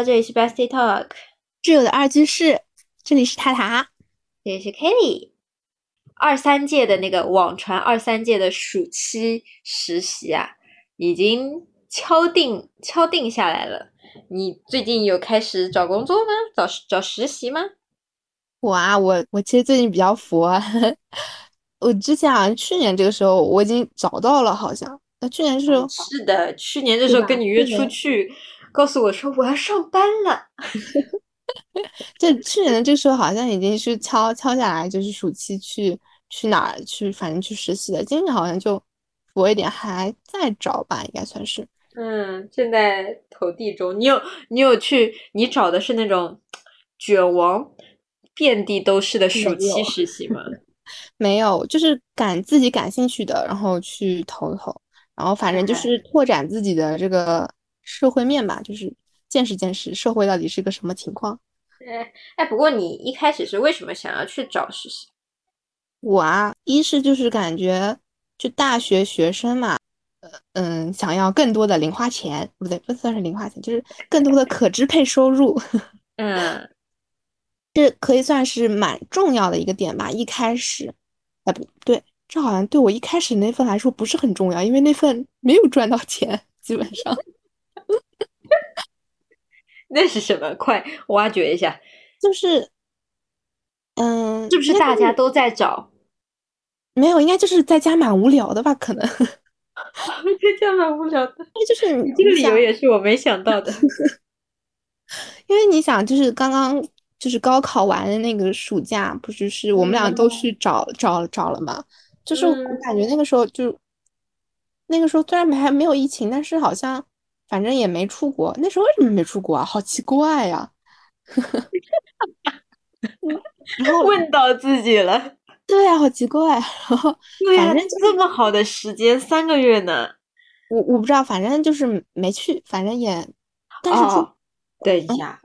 好，这里是 Bestie Talk，挚友的二居室，这里是塔塔，这里是 Kelly。二三届的那个网传二三届的暑期实习啊，已经敲定敲定下来了。你最近有开始找工作吗？找找实习吗？我啊，我我其实最近比较佛，我之前好像去年这个时候我已经找到了，好像那去年时候是的，去年这时候跟你约出去，告诉我说我要上班了。这去年的这时候好像已经是敲敲下来，就是暑期去去哪儿去，反正去实习的。今年好像就佛一点，还在找吧，应该算是。嗯，正在投递中。你有你有去？你找的是那种卷王，遍地都是的暑期实习吗？没有，就是感自己感兴趣的，然后去投投，然后反正就是拓展自己的这个社会面吧，就是见识见识社会到底是个什么情况。哎哎，不过你一开始是为什么想要去找实习？我啊，一是就是感觉就大学学生嘛。嗯，想要更多的零花钱，不对，不算是零花钱，就是更多的可支配收入。嗯，这可以算是蛮重要的一个点吧。一开始，哎，不对，这好像对我一开始那份来说不是很重要，因为那份没有赚到钱，基本上。那是什么？快挖掘一下。就是，嗯，是不是大家都在找？没有，应该就是在家蛮无聊的吧？可能。这样蛮无聊的，那就是你这个理由也是我没想到的。因为你想，就是刚刚就是高考完的那个暑假，不就是我们俩都去找找找了嘛？就是我感觉那个时候就那个时候虽然没还没有疫情，但是好像反正也没出国。那时候为什么没出国啊？好奇怪呀！然后问到自己了。对呀，好奇怪。然后，反正这么好的时间，三个月呢。我我不知道，反正就是没去，反正也。哦，等一下，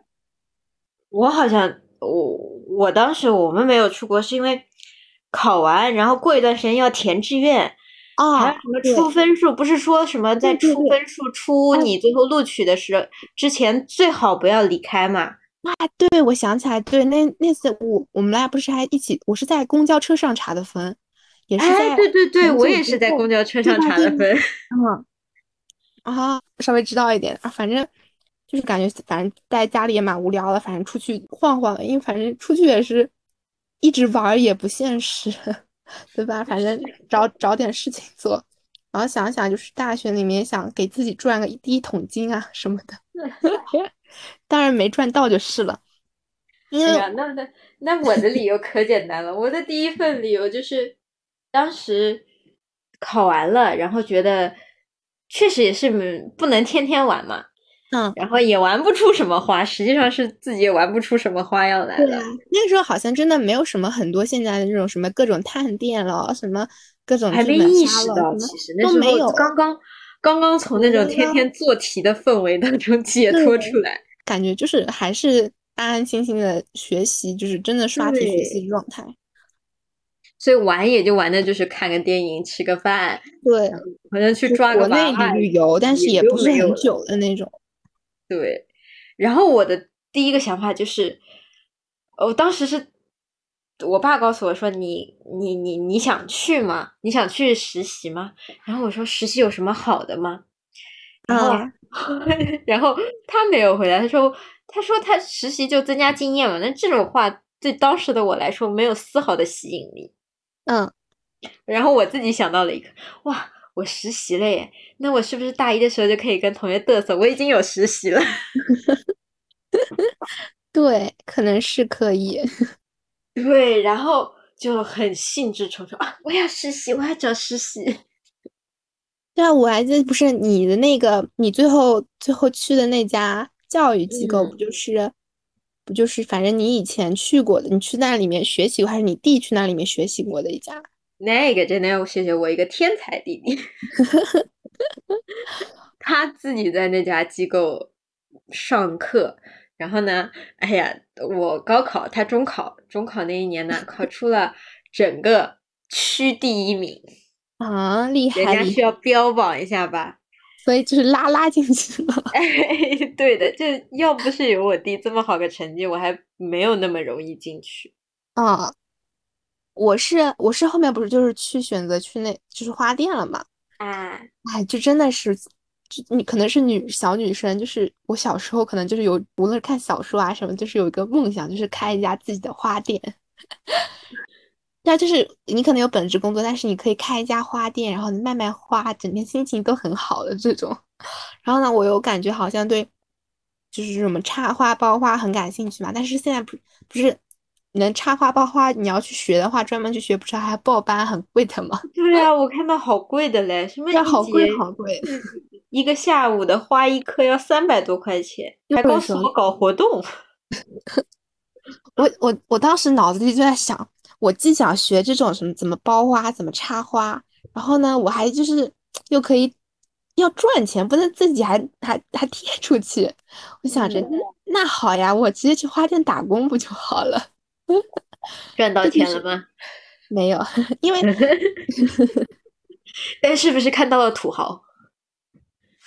我好像我我当时我们没有出国，是因为考完，然后过一段时间要填志愿啊，还有什么出分数？不是说什么在出分数出你最后录取的时候之前最好不要离开嘛？啊，对，我想起来，对，那那次我我们俩不是还一起，我是在公交车上查的分，也是在，对对对，我也是在公交车上查的分，嗯，啊，稍微知道一点啊，反正就是感觉，反正在家里也蛮无聊的，反正出去晃晃，因为反正出去也是一直玩也不现实，对吧？反正找找点事情做，然后想想就是大学里面想给自己赚个第一桶金啊什么的。当然没赚到就是了。哎呀，那那那我的理由可简单了。我的第一份理由就是，当时考完了，然后觉得确实也是不能天天玩嘛，嗯，然后也玩不出什么花，实际上是自己也玩不出什么花样来了。那个时候好像真的没有什么很多现在的这种什么各种探店了，什么各种还没意识到，其实那时候刚刚刚刚从那种天天做题的氛围当中 解脱出来。感觉就是还是安安心心的学习，就是真的刷题学习状态。所以玩也就玩的就是看个电影、吃个饭，对，好像去抓个国内旅游，但是也不是很久的那种。对，然后我的第一个想法就是，我当时是我爸告诉我说：“你你你你想去吗？你想去实习吗？”然后我说：“实习有什么好的吗？”然后。然后他没有回答，他说：“他说他实习就增加经验嘛。”那这种话对当时的我来说没有丝毫的吸引力。嗯，然后我自己想到了一个，哇，我实习了耶！那我是不是大一的时候就可以跟同学嘚瑟？我已经有实习了。对，可能是可以。对，然后就很兴致冲冲啊！我要实习，我要找实习。对啊，我还记得不是你的那个，你最后最后去的那家教育机构，不就是，不就是，反正你以前去过的，你去那里面学习过，还是你弟去那里面学习过的一家？那个真的要谢谢我一个天才弟弟，他自己在那家机构上课，然后呢，哎呀，我高考，他中考，中考那一年呢，考出了整个区第一名。啊，厉害！人家需要标榜一下吧？所以就是拉拉进去了。哎，对的，就要不是有我弟这么好个成绩，我还没有那么容易进去。啊，我是我是后面不是就是去选择去那就是花店了嘛？啊，哎，就真的是，就你可能是女小女生，就是我小时候可能就是有，无论是看小说啊什么，就是有一个梦想，就是开一家自己的花店。那就是你可能有本职工作，但是你可以开一家花店，然后你卖卖花，整天心情都很好的这种。然后呢，我又感觉好像对，就是什么插花、包花很感兴趣嘛。但是现在不不是能插花、包花，你要去学的话，专门去学，不是还要报班，很贵的吗？对呀，我看到好贵的嘞，什么要好贵好贵，一个下午的花一颗要三百多块钱，还告诉我搞活动。我我我当时脑子里就在想。我既想学这种什么怎么包花，怎么插花，然后呢，我还就是又可以要赚钱，不能自己还还还贴出去。我想着，那好呀，我直接去花店打工不就好了？赚到钱了吗？没有，因为 但是不是看到了土豪？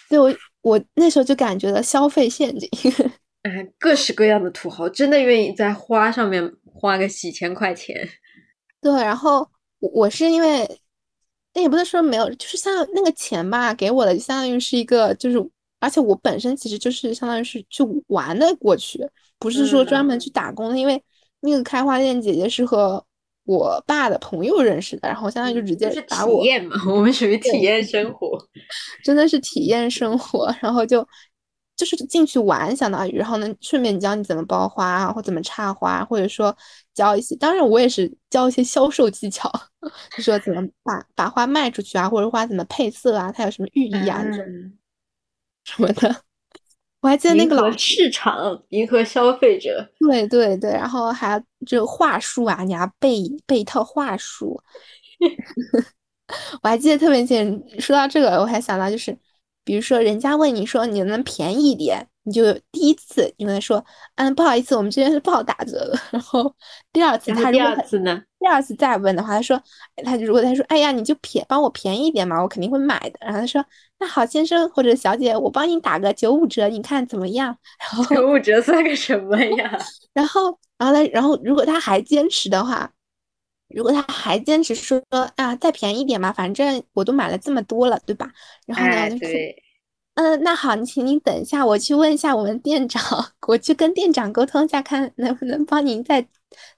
对我我那时候就感觉到消费陷阱。嗯，各式各样的土豪真的愿意在花上面。花个几千块钱，对，然后我我是因为，那也不能说没有，就是像那个钱吧，给我的就相当于是一个，就是而且我本身其实就是相当于是去玩的过去，不是说专门去打工的，因为那个开花店姐姐是和我爸的朋友认识的，然后相当于就直接把我体验嘛，我们属于体验生活，真的是体验生活，然后就。就是进去玩，相当于，然后呢，顺便教你怎么包花啊，或怎么插花，或者说教一些，当然我也是教一些销售技巧，就说怎么把把花卖出去啊，或者花怎么配色啊，它有什么寓意啊，什么的。我还记得那个老市场，迎合消费者。对对对，然后还要这话术啊，你要背背一套话术。我还记得特别清，说到这个，我还想到就是。比如说，人家问你说你能便宜一点，你就第一次你跟他说，嗯，不好意思，我们这边是不好打折的。然后第二次他第二次呢？第二次再问的话，他说，他就如果他说，哎呀，你就便帮我便宜一点嘛，我肯定会买的。然后他说，那好，先生或者小姐，我帮你打个九五折，你看怎么样？然后九五折算个什么呀？然后，然后他？然后如果他还坚持的话，如果他还坚持说啊，再便宜一点嘛，反正我都买了这么多了，对吧？然后呢，对，嗯，那好，你请您等一下，我去问一下我们店长，我去跟店长沟通一下，看能不能帮您再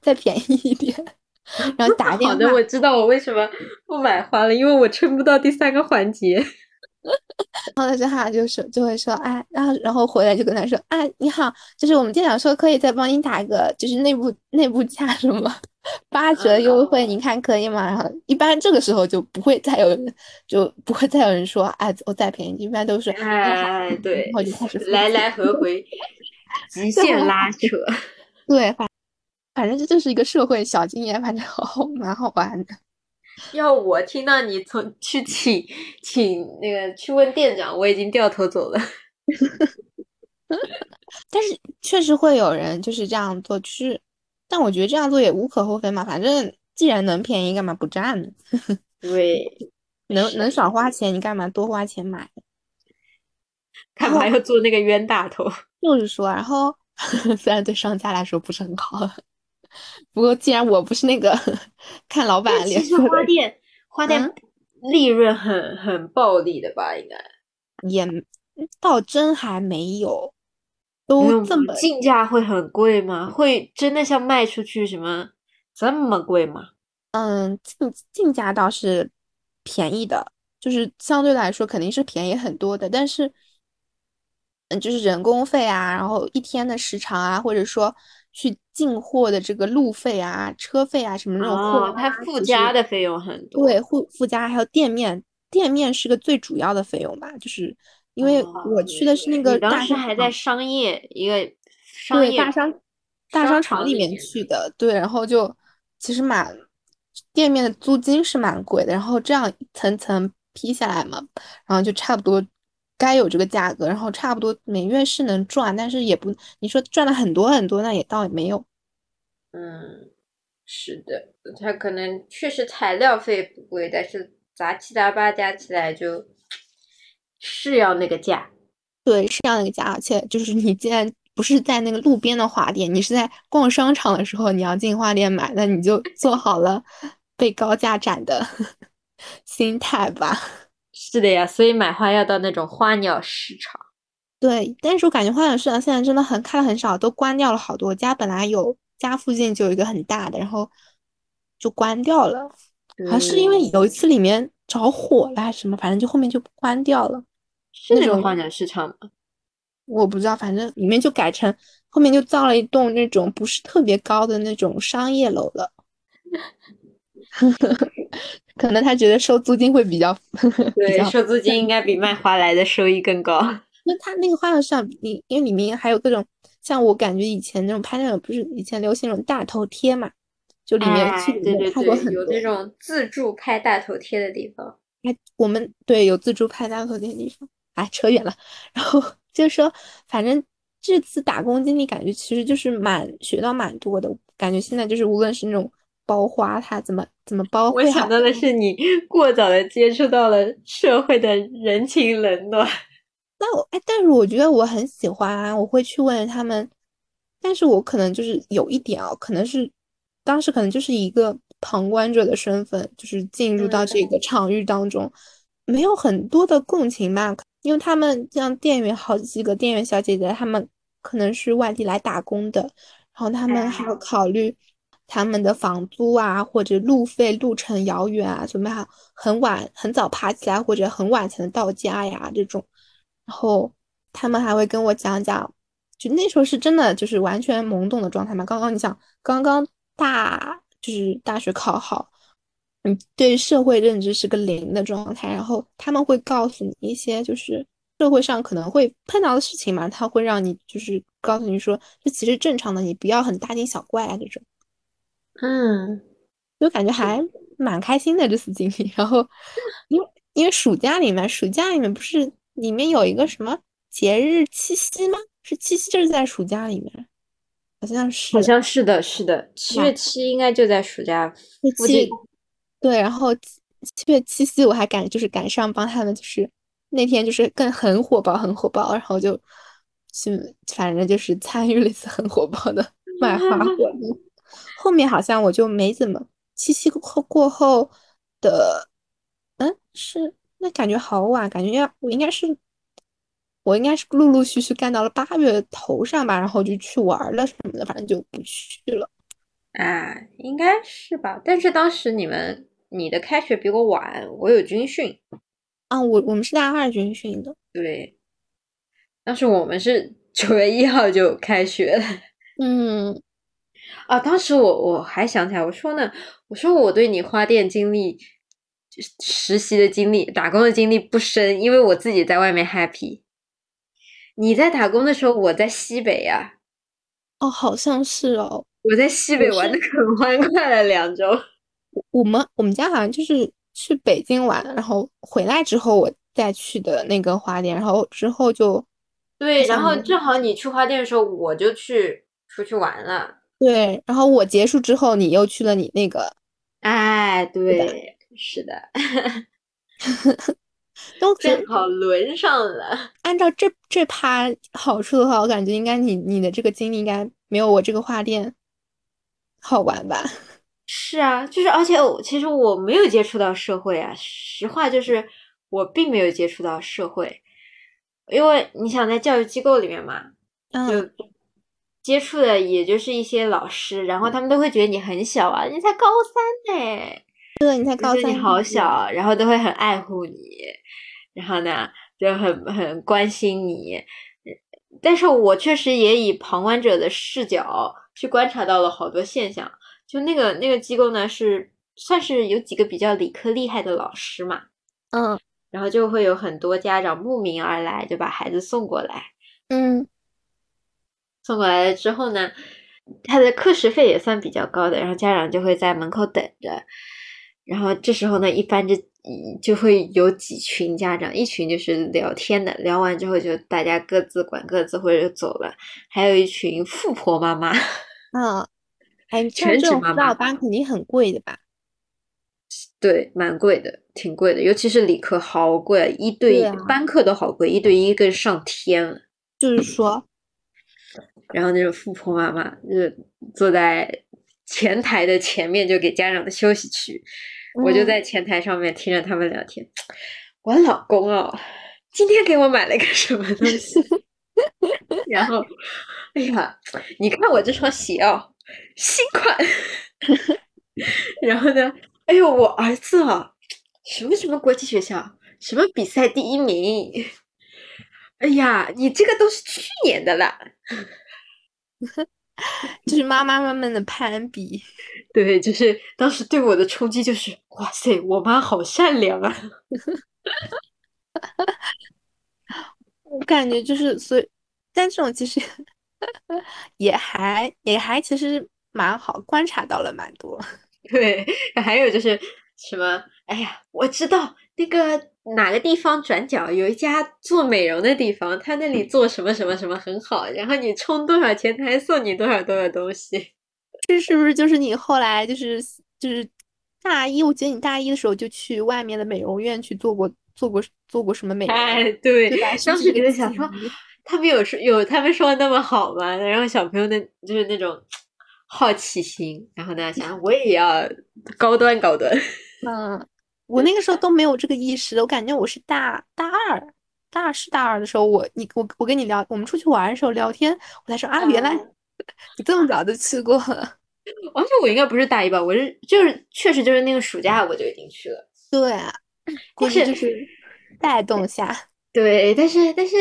再便宜一点。然后打电话。好的，我知道我为什么不买花了，因为我撑不到第三个环节。然后他就是就会说，哎，然后然后回来就跟他说，啊，你好，就是我们店长说可以再帮你打个就是内部内部价什么。八折优惠，你看可以吗？然后一般这个时候就不会再有人，就不会再有人说，哎，我再便宜，一般都是哎，对，然后就开始来来回回，极限拉扯，对，反反正这就是一个社会小经验，反正 好蛮好玩的。要我听到你从去请请那个去问店长，我已经掉头走了。但是确实会有人就是这样做，是。但我觉得这样做也无可厚非嘛，反正既然能便宜，干嘛不占呢？对，能能少花钱，你干嘛多花钱买？干嘛要做那个冤大头？就是说，然后 虽然对商家来说不是很好，不过既然我不是那个看老板脸，其实花店花店利润很很暴利的吧？应该也倒真还没有。都这么进价会很贵吗？会真的像卖出去什么这么贵吗？嗯，进进价倒是便宜的，就是相对来说肯定是便宜很多的。但是，嗯，就是人工费啊，然后一天的时长啊，或者说去进货的这个路费啊、车费啊什么那种货，它附加的费用很多。对，附附加还有店面，店面是个最主要的费用吧，就是。因为我去的是那个，当时还在商业一个商业大商大商场里面去的，对，然后就其实蛮店面的租金是蛮贵的，然后这样层层批下来嘛，然后就差不多该有这个价格，然后差不多每月是能赚，但是也不你说赚了很多很多，那也倒也没有。嗯，是的，他可能确实材料费不贵，但是杂七杂八加起来就。是要那个价，对，是要那个价，而且就是你既然不是在那个路边的花店，你是在逛商场的时候，你要进花店买，那你就 做好了被高价斩的 心态吧。是的呀，所以买花要到那种花鸟市场。对，但是我感觉花鸟市场现在真的很开的很少，都关掉了好多家。本来有家附近就有一个很大的，然后就关掉了，好像是因为有一次里面着火了还是什么，反正就后面就关掉了。是那种花鸟市场吗？我不知道，反正里面就改成后面就造了一栋那种不是特别高的那种商业楼了。可能他觉得收租金会比较对，收租金应该比卖花来的收益更高。那他那个花鸟市场，你因为里面还有各种像我感觉以前那种拍那种不是以前流行那种大头贴嘛，就里面去对对拍过很对，有那种自助拍大头贴的地方。哎，我们对有自助拍大头贴的地方。哎，扯远了。然后就是说，反正这次打工经历感觉其实就是蛮学到蛮多的。感觉现在就是无论是那种包花，它怎么怎么包，我想到的是你 过早的接触到了社会的人情冷暖。那我哎，但是我觉得我很喜欢，啊我会去问他们。但是我可能就是有一点啊，可能是当时可能就是一个旁观者的身份，就是进入到这个场域当中，没有很多的共情吧。因为他们像店员好几个店员小姐姐，他们可能是外地来打工的，然后他们还要考虑他们的房租啊，或者路费、路程遥远啊，准备好很晚很早爬起来，或者很晚才能到家呀这种。然后他们还会跟我讲讲，就那时候是真的就是完全懵懂的状态嘛。刚刚你想，刚刚大就是大学考好，嗯，对社会认知是个零的状态。然后他们会告诉你一些就是社会上可能会碰到的事情嘛，他会让你就是告诉你说这其实正常的，你不要很大惊小怪啊这种。嗯，就感觉还蛮开心的这次经历。然后 因为因为暑假里面，暑假里面不是。里面有一个什么节日七夕吗？是七夕就是在暑假里面，好像是，好像是的，是的，七月七应该就在暑假附近。对，然后七月七夕我还赶就是赶上帮他们，就是那天就是更很火爆，很火爆，然后就去，反正就是参与了一次很火爆的 卖花活动。后面好像我就没怎么七夕过过后的，嗯是。那感觉好晚，感觉要我应该是，我应该是陆陆续续干到了八月头上吧，然后就去玩了什么的，反正就不去了。啊，应该是吧。但是当时你们你的开学比我晚，我有军训。啊，我我们是大二军训的。对，当时我们是 九月一号就开学了。嗯，啊，当时我我还想起来，我说呢，我说我对你花店经历。实习的经历、打工的经历不深，因为我自己在外面 happy。你在打工的时候，我在西北呀。哦，好像是哦。我在西北玩的可 欢快了两周。我们我们家好像就是去北京玩，然后回来之后我再去的那个花店，然后之后就对，然后正好你去花店的时候，我就去出去玩了。对，然后我结束之后，你又去了你那个。哎，对。是的，都正好轮上了。按照这这趴好处的话，我感觉应该你你的这个经历应该没有我这个花店好玩吧？是啊，就是而且我其实我没有接触到社会啊，实话就是我并没有接触到社会，因为你想在教育机构里面嘛，就接触的也就是一些老师，然后他们都会觉得你很小啊，你才高三呢。对，你才高三，你好小，然后都会很爱护你，然后呢就很很关心你。但是我确实也以旁观者的视角去观察到了好多现象。就那个那个机构呢，是算是有几个比较理科厉害的老师嘛，嗯，然后就会有很多家长慕名而来，就把孩子送过来，嗯，送过来了之后呢，他的课时费也算比较高的，然后家长就会在门口等着。然后这时候呢，一般就就会有几群家长，一群就是聊天的，聊完之后就大家各自管各自或者就走了。还有一群富婆妈妈，嗯，哎，全职妈妈班肯定很贵的吧？对，蛮贵的，挺贵的，尤其是理科好贵，一对一班课都好贵，一对一更上天了。就是说，然后那种富婆妈妈就坐在前台的前面，就给家长的休息区，我就在前台上面听着他们聊天。我老公哦，今天给我买了个什么东西？然后，哎呀，你看我这双鞋哦，新款。然后呢？哎呦，我儿子啊，什么什么国际学校，什么比赛第一名。哎呀，你这个都是去年的了。就是妈妈们们的攀比。对，就是当时对我的冲击就是，哇塞，我妈好善良啊。我感觉就是，所以，但这种其实也还也还其实蛮好，观察到了蛮多。对，还有就是什么？哎呀，我知道那个哪个地方转角有一家做美容的地方，他那里做什么什么什么很好，然后你充多少钱，他还送你多少多少东西。这是不是就是你后来就是就是大一？我记得你大一的时候就去外面的美容院去做过做过做过什么美容？哎，对，当时觉得想说，他们有说有他们说的那么好吗？然后小朋友那就是那种。好奇心，然后呢，想我也要高端高端。嗯，我那个时候都没有这个意识，我感觉我是大大二，大二是大二的时候，我你我我跟你聊，我们出去玩的时候聊天，我才说啊，原来 你这么早就去过了。而且我应该不是大一吧？我是就是确实就是那个暑假我就已经去了。对啊，估计就是带动下。对，但是但是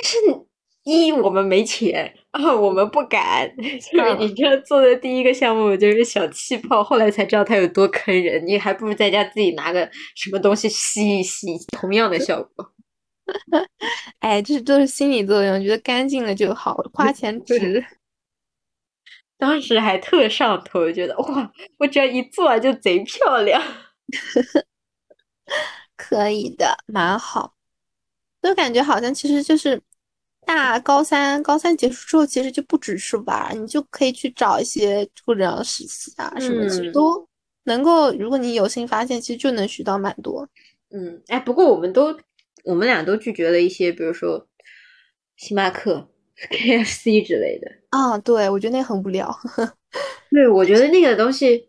但是。一我们没钱，二我们不敢。就是你这做的第一个项目就是小气泡，后来才知道它有多坑人。你还不如在家自己拿个什么东西吸一吸，同样的效果。哎，这都是心理作用，觉得干净了就好，花钱值。当时还特上头，觉得哇，我只要一做就贼漂亮。可以的，蛮好。都感觉好像其实就是。大高三，高三结束之后，其实就不只是玩，你就可以去找一些或者实习啊什么，其实都能够。如果你有幸发现，其实就能学到蛮多。嗯，哎，不过我们都，我们俩都拒绝了一些，比如说星巴克、KFC 之类的。啊，对，我觉得那很无聊。对，我觉得那个东西，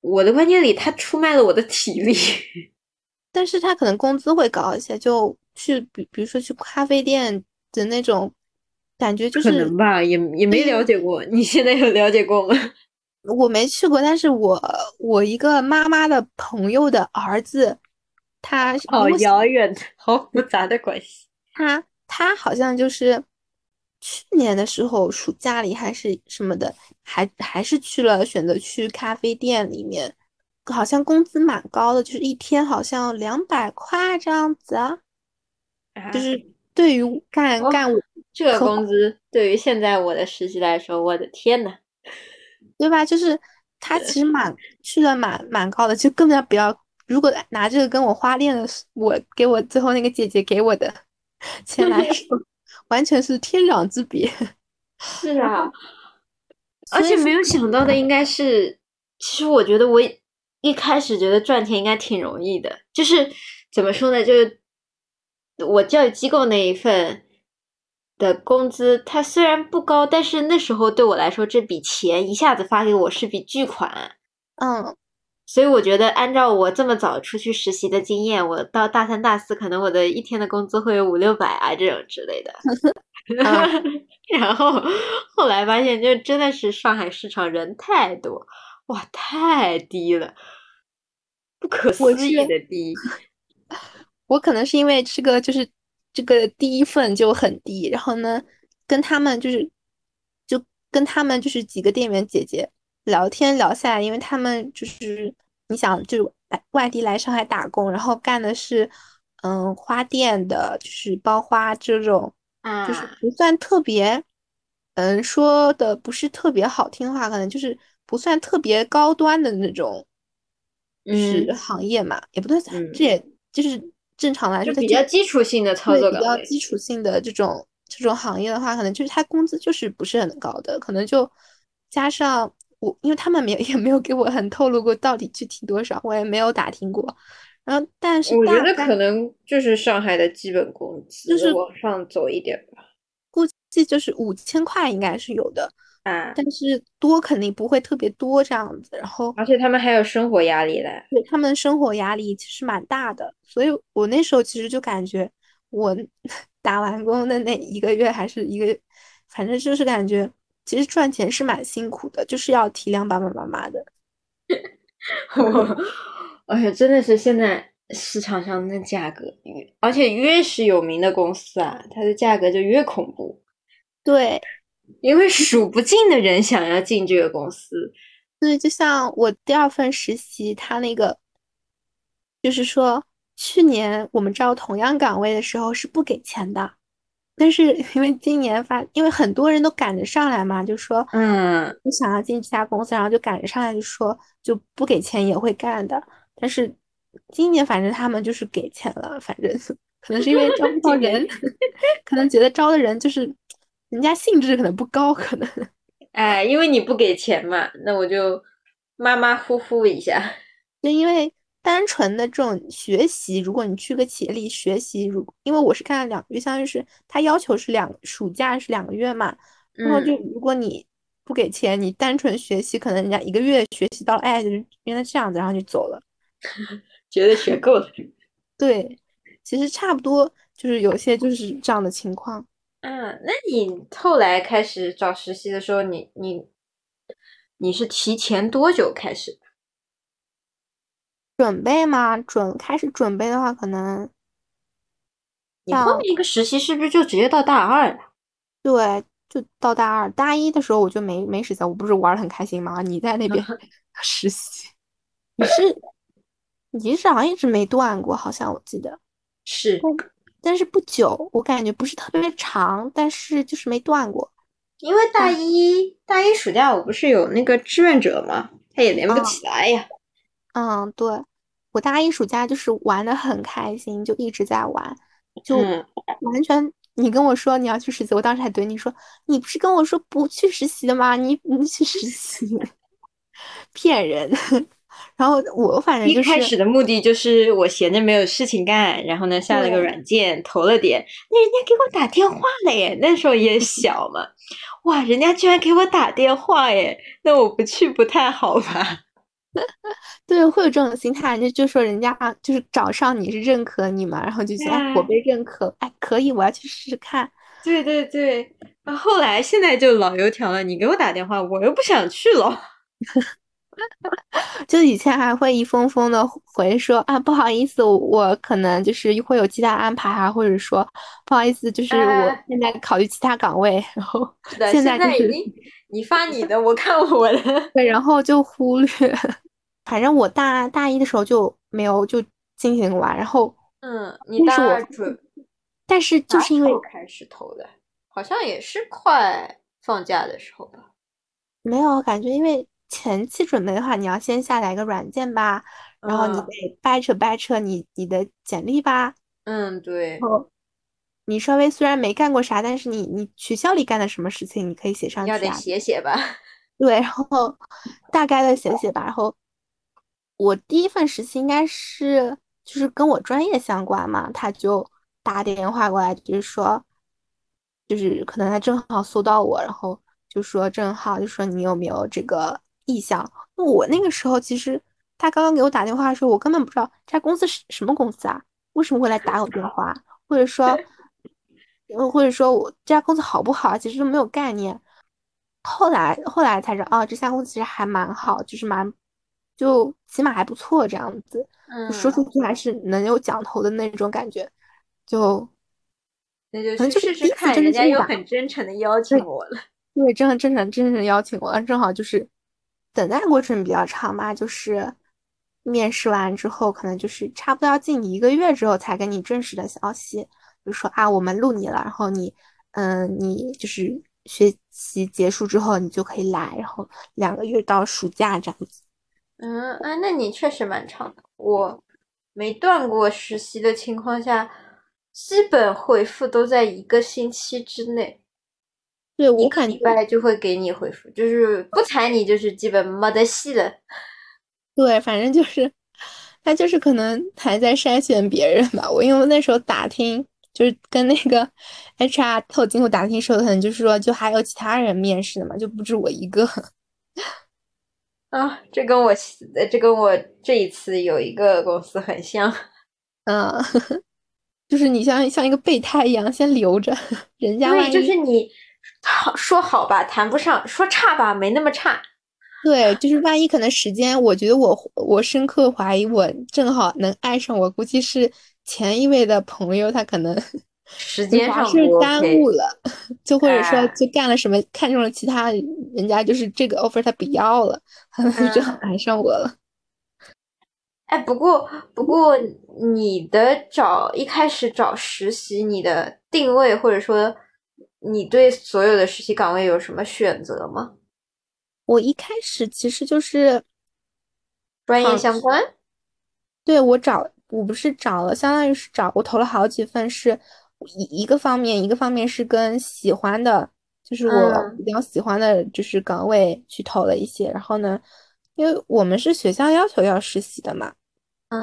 我的观念里，它出卖了我的体力。但是他可能工资会高一些，就去比，比如说去咖啡店。的那种感觉就是可能吧，也也没了解过。你现在有了解过吗？我没去过，但是我我一个妈妈的朋友的儿子，他好遥远，好复杂的关系。他他好像就是去年的时候暑假里还是什么的，还还是去了选择去咖啡店里面，好像工资蛮高的，就是一天好像两百块这样子啊，就是。对于干干这个工资，对于现在我的实习来说，我的天呐，对吧？就是他其实蛮去的蛮蛮高的，就根本不要。如果拿这个跟我花店的我给我最后那个姐姐给我的 钱来说，完全是天壤之别。是啊，而且没有想到的应该是，其实我觉得我一开始觉得赚钱应该挺容易的，就是怎么说呢，就是。我教育机构那一份的工资，它虽然不高，但是那时候对我来说，这笔钱一下子发给我是笔巨款。嗯，所以我觉得，按照我这么早出去实习的经验，我到大三、大四，可能我的一天的工资会有五六百啊，这种之类的。然后后来发现，就真的是上海市场人太多，哇，太低了，不可思议的低。我可能是因为这个，就是这个第一份就很低，然后呢，跟他们就是，就跟他们就是几个店员姐姐聊天聊下来，因为他们就是你想，就是外地来上海打工，然后干的是嗯花店的，就是包花这种，就是不算特别，嗯说的不是特别好听的话，可能就是不算特别高端的那种，是行业嘛，也不对，这也就是。正常来说，比较基础性的操作，比较基础性的这种这种行业的话，可能就是他工资就是不是很高的，可能就加上我因为他们没有 也没有给我很透露过到底具体多少，我也没有打听过。然后，但是我觉得可能就是上海的基本工资，就是往上走一点吧。估计就是五千块应该是有的，啊，但是多肯定不会特别多这样子。然后，而且他们还有生活压力嘞。对他们生活压力其实蛮大的，所以我那时候其实就感觉我 打完工的那一个月还是一个，反正就是感觉其实赚钱是蛮辛苦的，就是要体谅爸爸妈妈的。我，而且真的是现在市场上的价格，而且越是有名的公司啊，它的价格就越恐怖。对，因为数不尽的人想要进这个公司。对，就像我第二份实习，他那个就是说，去年我们招同样岗位的时候是不给钱的，但是因为今年发，因为很多人都赶着上来嘛，就说，嗯，我想要进这家公司，然后就赶着上来就说就不给钱也会干的。但是今年反正他们就是给钱了，反正 可能是因为招不到人，可能觉得招的人就是人家兴致可能不高，可能。哎，因为你不给钱嘛，那我就马马虎虎一下。就因为单纯的这种学习，如果你去个企业里学习，如因为我是干了两个月，相当于是他要求是两暑假是两个月嘛，然后就如果你不给钱，你单纯学习，可能人家一个月学习到了，哎，就是原来这样子，然后就走了，觉得学够了。对，其实差不多，就是有些就是这样的情况。嗯，那你后来开始找实习的时候，你你你是提前多久开始？准备吗？准开始准备的话，可能你后面一个实习是不是就直接到大二了？对，就到大二。大一的时候我就没没实习，我不是玩的很开心吗？你在那边 实习，你是你是好像一直没断过，好像我记得是。但是不久，我感觉不是特别长，但是就是没断过。因为大一大一暑假我不是有那个志愿者吗？他也连不起来呀。嗯，对，我大一暑假就是玩的很开心，就一直在玩，就完全你跟我说你要去实习，我当时还怼你说，你不是跟我说不去实习的吗？你你去实习，骗人。然后我反正一开始的目的就是我闲着没有事情干，然后呢下了个软件投了点，那人家给我打电话了耶，那时候也小嘛，哇，人家居然给我打电话耶，那我不去不太好吧？对，会有这种心态，就就说人家就是找上你是认可你嘛，然后就觉得哎我被认可，哎可以，我要去试试看。对对对，啊后来现在就老油条了，你给我打电话，我又不想去了。就以前还会一封封的回说啊，不好意思，我可能就是会有其他安排啊，或者说不好意思，就是我现在考虑其他岗位，然后现在就是你发你的，我看我的，对，然后就忽略。反正我大大一的时候就没有就进行完，然后嗯，你大二准，但是就是因为开始投的，好像也是快放假的时候吧，没有感觉，因为。前期准备的话，你要先下载一个软件吧，然后你得掰扯掰扯你你的简历吧。嗯，对。然后你稍微虽然没干过啥，但是你你学校里干的什么事情，你可以写上去。要得写写吧。对，然后大概的写写吧。然后我第一份实习应该是就是跟我专业相关嘛，他就打电话过来，就是说，就是可能他正好搜到我，然后就说正好就说你有没有这个。意向，那我那个时候其实他刚刚给我打电话的时候，我根本不知道这家公司是什么公司啊？为什么会来打我电话？或者说，或者说我这家公司好不好？其实都没有概念。后来后来才知道，哦，这家公司其实还蛮好，就是蛮就起码还不错这样子。嗯，说出去还是能有讲头的那种感觉。就那就可能就是试试看，人家又很真诚 的邀请我了。对，真的真诚真诚的邀请我，正好就是。等待过程比较长嘛，就是面试完之后，可能就是差不多要近一个月之后才给你正式的消息，就说啊，我们录你了，然后你，嗯，你就是学习结束之后你就可以来，然后两个月到暑假这样子。嗯，啊，那你确实蛮长的。我没断过实习的情况下，基本回复都在一个星期之内。对我一个感觉礼拜就会给你回复，就是不睬你就是基本没得戏了。对，反正就是他就是可能还在筛选别人吧。我因为那时候打听，就是跟那个 HR 透进户打听说的，可能就是说就还有其他人面试的嘛，就不止我一个。啊，这跟我呃这跟我这一次有一个公司很像。嗯，就是你像像一个备胎一样，先留着，人家万对，一就是你好 说好吧，谈不上；说差吧，没那么差。对，就是万一可能时间，我觉得我我深刻怀疑我正好能爱上我，估计是前一位的朋友，他可能时间上不把事儿耽误了，就或者说哎就干了什么，看中了其他人家，就是这个 offer 他不要了，他们就正好嗯爱上我了。哎，不过不过，你的找一开始找实习，你的定位或者说你对所有的实习岗位有什么选择吗？我一开始其实就是专业相关？对，我找，我不是找了，相当于是找，我投了好几份，是一一个方面，一个方面是跟喜欢的，就是我嗯比较喜欢的，就是岗位去投了一些。然后呢，因为我们是学校要求要实习的嘛，啊，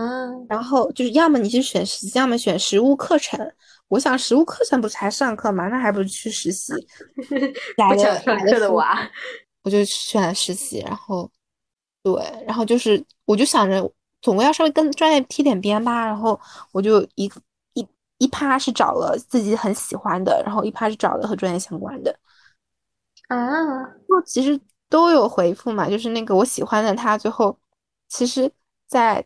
然后就是要么你去选实习，要么选实务课程。我想实务课程不是还上课吗？那还不如去实习。不想上课的娃。我就选了实习，然后对，然后就是我就想着总归要稍微跟专业贴点边吧，然后我就一一一趴是找了自己很喜欢的，然后一趴是找了和专业相关的，啊，就其实都有回复嘛，就是那个我喜欢的他最后其实在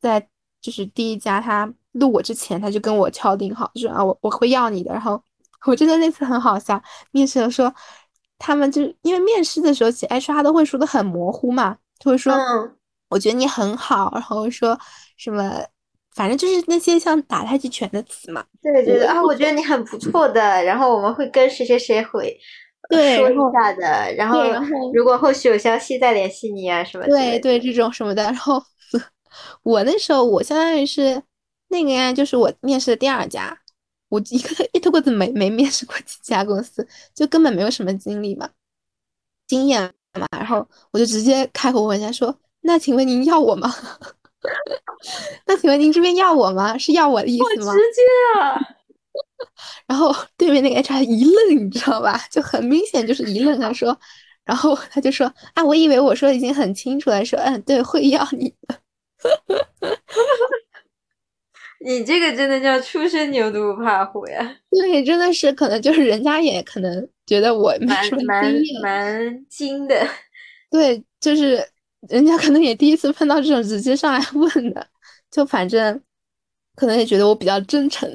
在就是第一家他录我之前他就跟我敲定好，就说啊我我会要你的，然后我真的那次很好笑，面试的时候他们就是因为面试的时候，其实 HR 都会说的很模糊嘛，就会说嗯我觉得你很好，然后说什么反正就是那些像打太极拳的词嘛。对对对啊，我觉得你很不错的，然后我们会跟谁谁谁会说对说一下的，然后然后如果后续有消息再联系你啊什么的。对对，这种什么的。然后 我那时候我相当于是那个呀，就是我面试的第二家，我一个一头过子没没面试过几家公司，就根本没有什么经历嘛，经验嘛。然后我就直接开口问人家说：“那请问您要我吗？那请问您这边要我吗？是要我的意思吗？”直接啊，然后对面那个 HR 一愣，你知道吧？就很明显就是一愣。他说，然后他就说啊，我以为我说的已经很清楚了，说嗯，对，会要你的。你这个真的叫初生牛犊不怕虎呀，对，真的是可能就是人家也可能觉得我蛮蛮，蛮精的。对，就是人家可能也第一次碰到这种直接上来问的，就反正可能也觉得我比较真诚，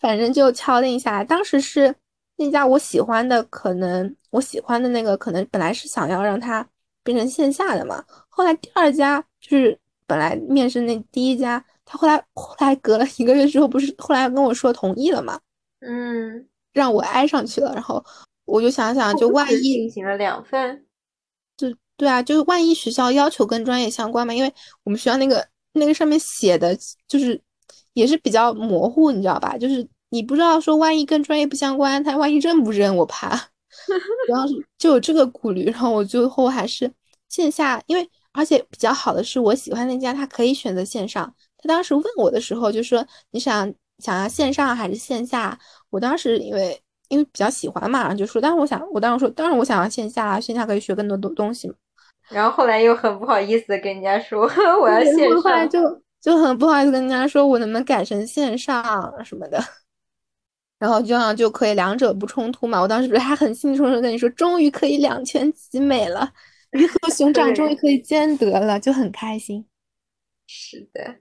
反正就敲定下来。当时是那家我喜欢的，可能我喜欢的那个可能本来是想要让它变成线下的嘛，后来第二家就是本来面试那第一家，他后来后来隔了一个月之后，不是后来跟我说同意了嘛，嗯，让我挨上去了，然后我就想想，就万一进行了两份，就对啊，就是万一学校要求跟专业相关嘛，因为我们学校那个那个上面写的就是也是比较模糊，你知道吧？就是你不知道说万一跟专业不相关，他万一认不认，我怕，主要是就有这个顾虑。然后我最后还是线下，因为而且比较好的是我喜欢那家，他可以选择线上。他当时问我的时候就说你想想要线上还是线下？我当时因为因为比较喜欢嘛，就说，但是我想我当时说，当然我想要线下啊，线下可以学更多东东西嘛。然后后来又很不好意思的跟人家说 我要线对后来，就就很不好意思跟人家说，我能不能改成线上什么的，然后这样就可以两者不冲突嘛。我当时不是还很兴冲冲跟你说，终于可以两全其美了，鱼和熊掌终于可以兼得了，就很开心。是的。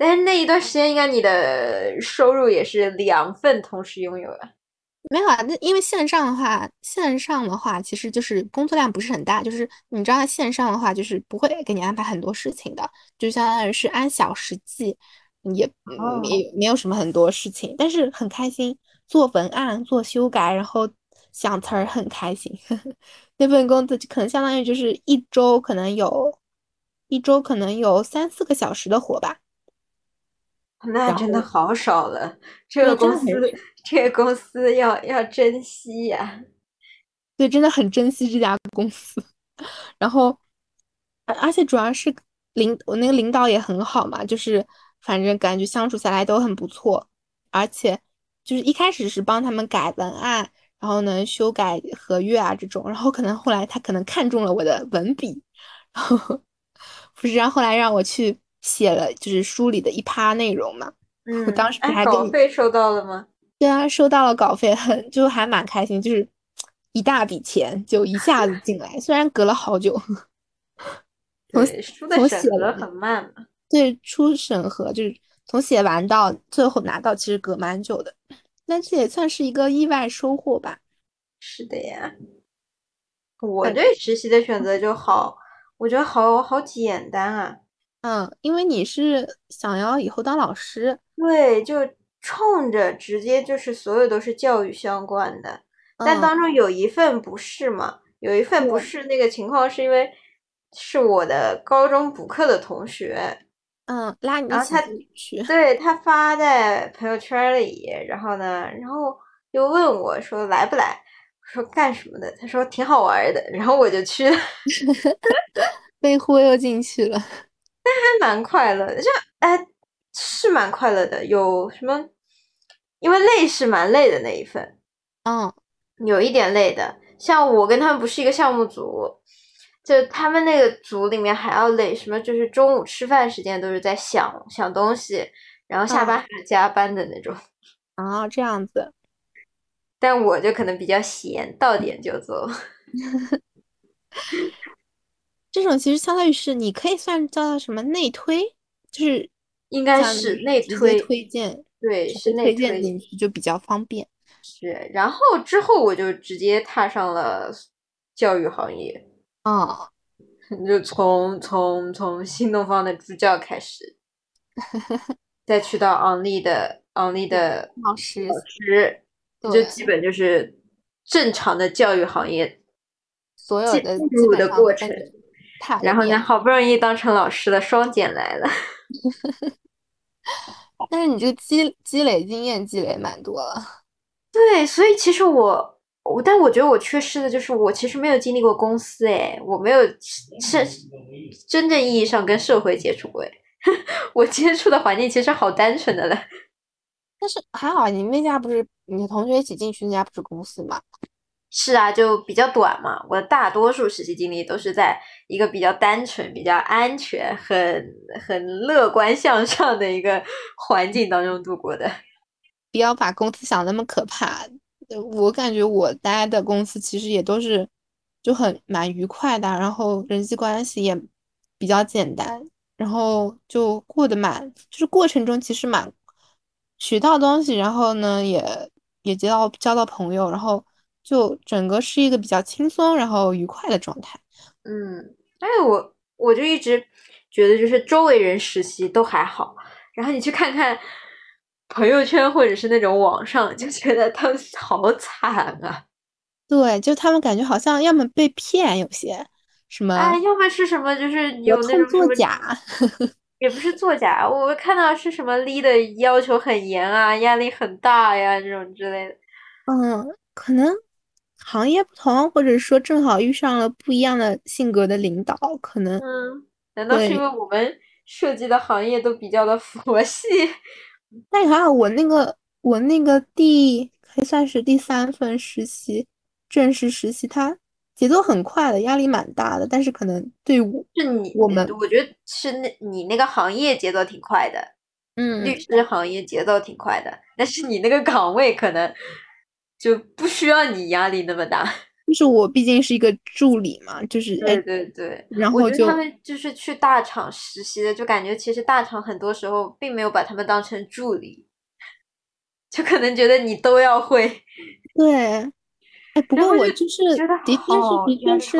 但是那一段时间，应该你的收入也是两份同时拥有的。没有啊，那因为线上的话，线上的话其实就是工作量不是很大，就是你知道线上的话就是不会给你安排很多事情的，就相当于是按小时计，也哦没没有什么很多事情，但是很开心，做文案、做修改，然后想词儿很开心。那份工作就可能相当于就是一周可能有，一周可能有三四个小时的活吧。那真的好少了，这个公司这个公司要要珍惜呀。对，真的很珍惜这家公司。然后，而而且主要是领我那个领导也很好嘛，就是反正感觉相处下来都很不错。而且就是一开始是帮他们改文案，然后呢修改合约啊这种，然后可能后来他可能看中了我的文笔，然后 不是，然后后来让我去写了就是书里的一趴内容嘛。嗯，我当时还稿费收到了吗？对啊，收到了稿费，很就还蛮开心，就是一大笔钱就一下子进来，虽然隔了好久。从书的审核很慢嘛。对，初审核就是从写完到最后拿到，其实隔蛮久的。那这也算是一个意外收获吧。是的呀。我对实习的选择就好，我觉得好好简单啊。嗯，因为你是想要以后当老师。对，就冲着直接就是所有都是教育相关的，但当中有一份不是嘛？有一份不是那个情况，是因为是我的高中补课的同学，嗯，拉你然后他去，对他发在朋友圈里，然后呢，然后又问我说来不来？我说干什么的？他说挺好玩的，然后我就去了，被忽悠进去了，但还蛮快乐的，就哎。是蛮快乐的，有什么？因为累是蛮累的那一份，嗯，有一点累的。像我跟他们不是一个项目组，就他们那个组里面还要累，什么就是中午吃饭时间都是在想想东西，然后下班还要加班的那种。啊，这样子。但我就可能比较闲，到点就走。这种其实相当于是你可以算叫什么内推，就是。应该是内推推荐，对，是内推进去就比较方便。是，然后之后我就直接踏上了教育行业，啊，就从从从新东方的助教开始，再去到昂立的昂立的老师，老师，就基本就是正常的教育行业所有的进入的过程。然后呢，好不容易当成老师的双减来了。但是你这个积积累经验积累蛮多了，对，所以其实我我，但我觉得我缺失的就是我其实没有经历过公司，哎，我没有是真正意义上跟社会接触过，哎，我接触的环境其实好单纯的了。但是还好，你们那家不是你同学一起进去那家不是公司吗？是啊，就比较短嘛。我大多数实习经历都是在一个比较单纯、比较安全、很很乐观向上的一个环境当中度过的。不要把公司想那么可怕。我感觉我待的公司其实也都是就很蛮愉快的，然后人际关系也比较简单，然后就过得蛮，就是过程中其实蛮学到东西，然后呢也也结到交到朋友，然后。就整个是一个比较轻松，然后愉快的状态。嗯，但是我我就一直觉得，就是周围人实习都还好，然后你去看看朋友圈或者是那种网上，就觉得他们 好惨啊。对，就他们感觉好像要么被骗，有些什么，哎，要么是什么，就是有那种作假，也不是作假，我看到是什么 lead 要求很严啊，压力很大呀，这种之类的。嗯，可能。行业不同，或者说正好遇上了不一样的性格的领导，可能嗯，难道是因为我们涉及的行业都比较的佛系？但还好，我那个我那个第可以算是第三份实习，正式实习，它节奏很快的，压力蛮大的。但是可能对我是你我们，我觉得是那你那个行业节奏挺快的，嗯，律师行业节奏挺快的，但是你那个岗位可能。就不需要你压力那么大，就是我毕竟是一个助理嘛，就是对对对，然后就他们就是去大厂实习的，就感觉其实大厂很多时候并没有把他们当成助理，就可能觉得你都要会。对，哎，不过我就是的确是的确是。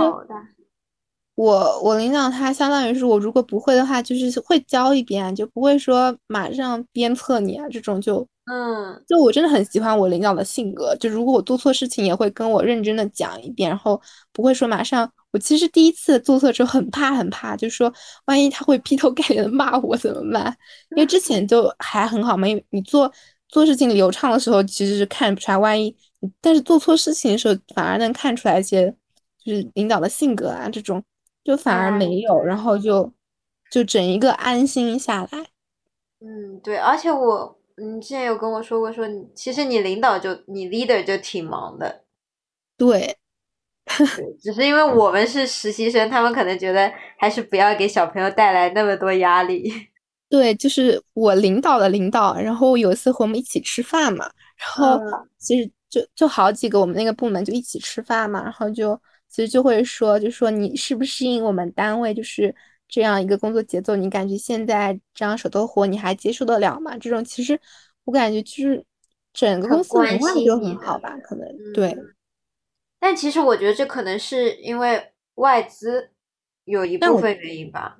我我领导他相当于是我如果不会的话，就是会教一遍，就不会说马上鞭策你啊，这种就嗯，就我真的很喜欢我领导的性格，就如果我做错事情也会跟我认真的讲一遍，然后不会说马上。我其实第一次做错之后很怕很怕，就说万一他会劈头盖脸的骂我怎么办？因为之前就还很好嘛，因为你做做事情流畅的时候其实是看不出来，万一但是做错事情的时候，反而能看出来一些，就是领导的性格啊，这种就反而哎，没有，然后就就整一个安心下来。嗯，对，而且我，你之前有跟我说过，说你其实你领导就你 leader 就挺忙的，对，对，只是因为我们是实习生，他们可能觉得还是不要给小朋友带来那么多压力。对，就是我领导的领导，然后有一次和我们一起吃饭嘛，然后嗯，其实就就好几个我们那个部门就一起吃饭嘛，然后就其实就会说，就说你适不适应我们单位就是这样一个工作节奏，你感觉现在这样手头活你还接受得了吗？这种其实我感觉就是整个公司文化就很，好吧，可能对。嗯，但其实我觉得这可能是因为外资有一部分原因吧，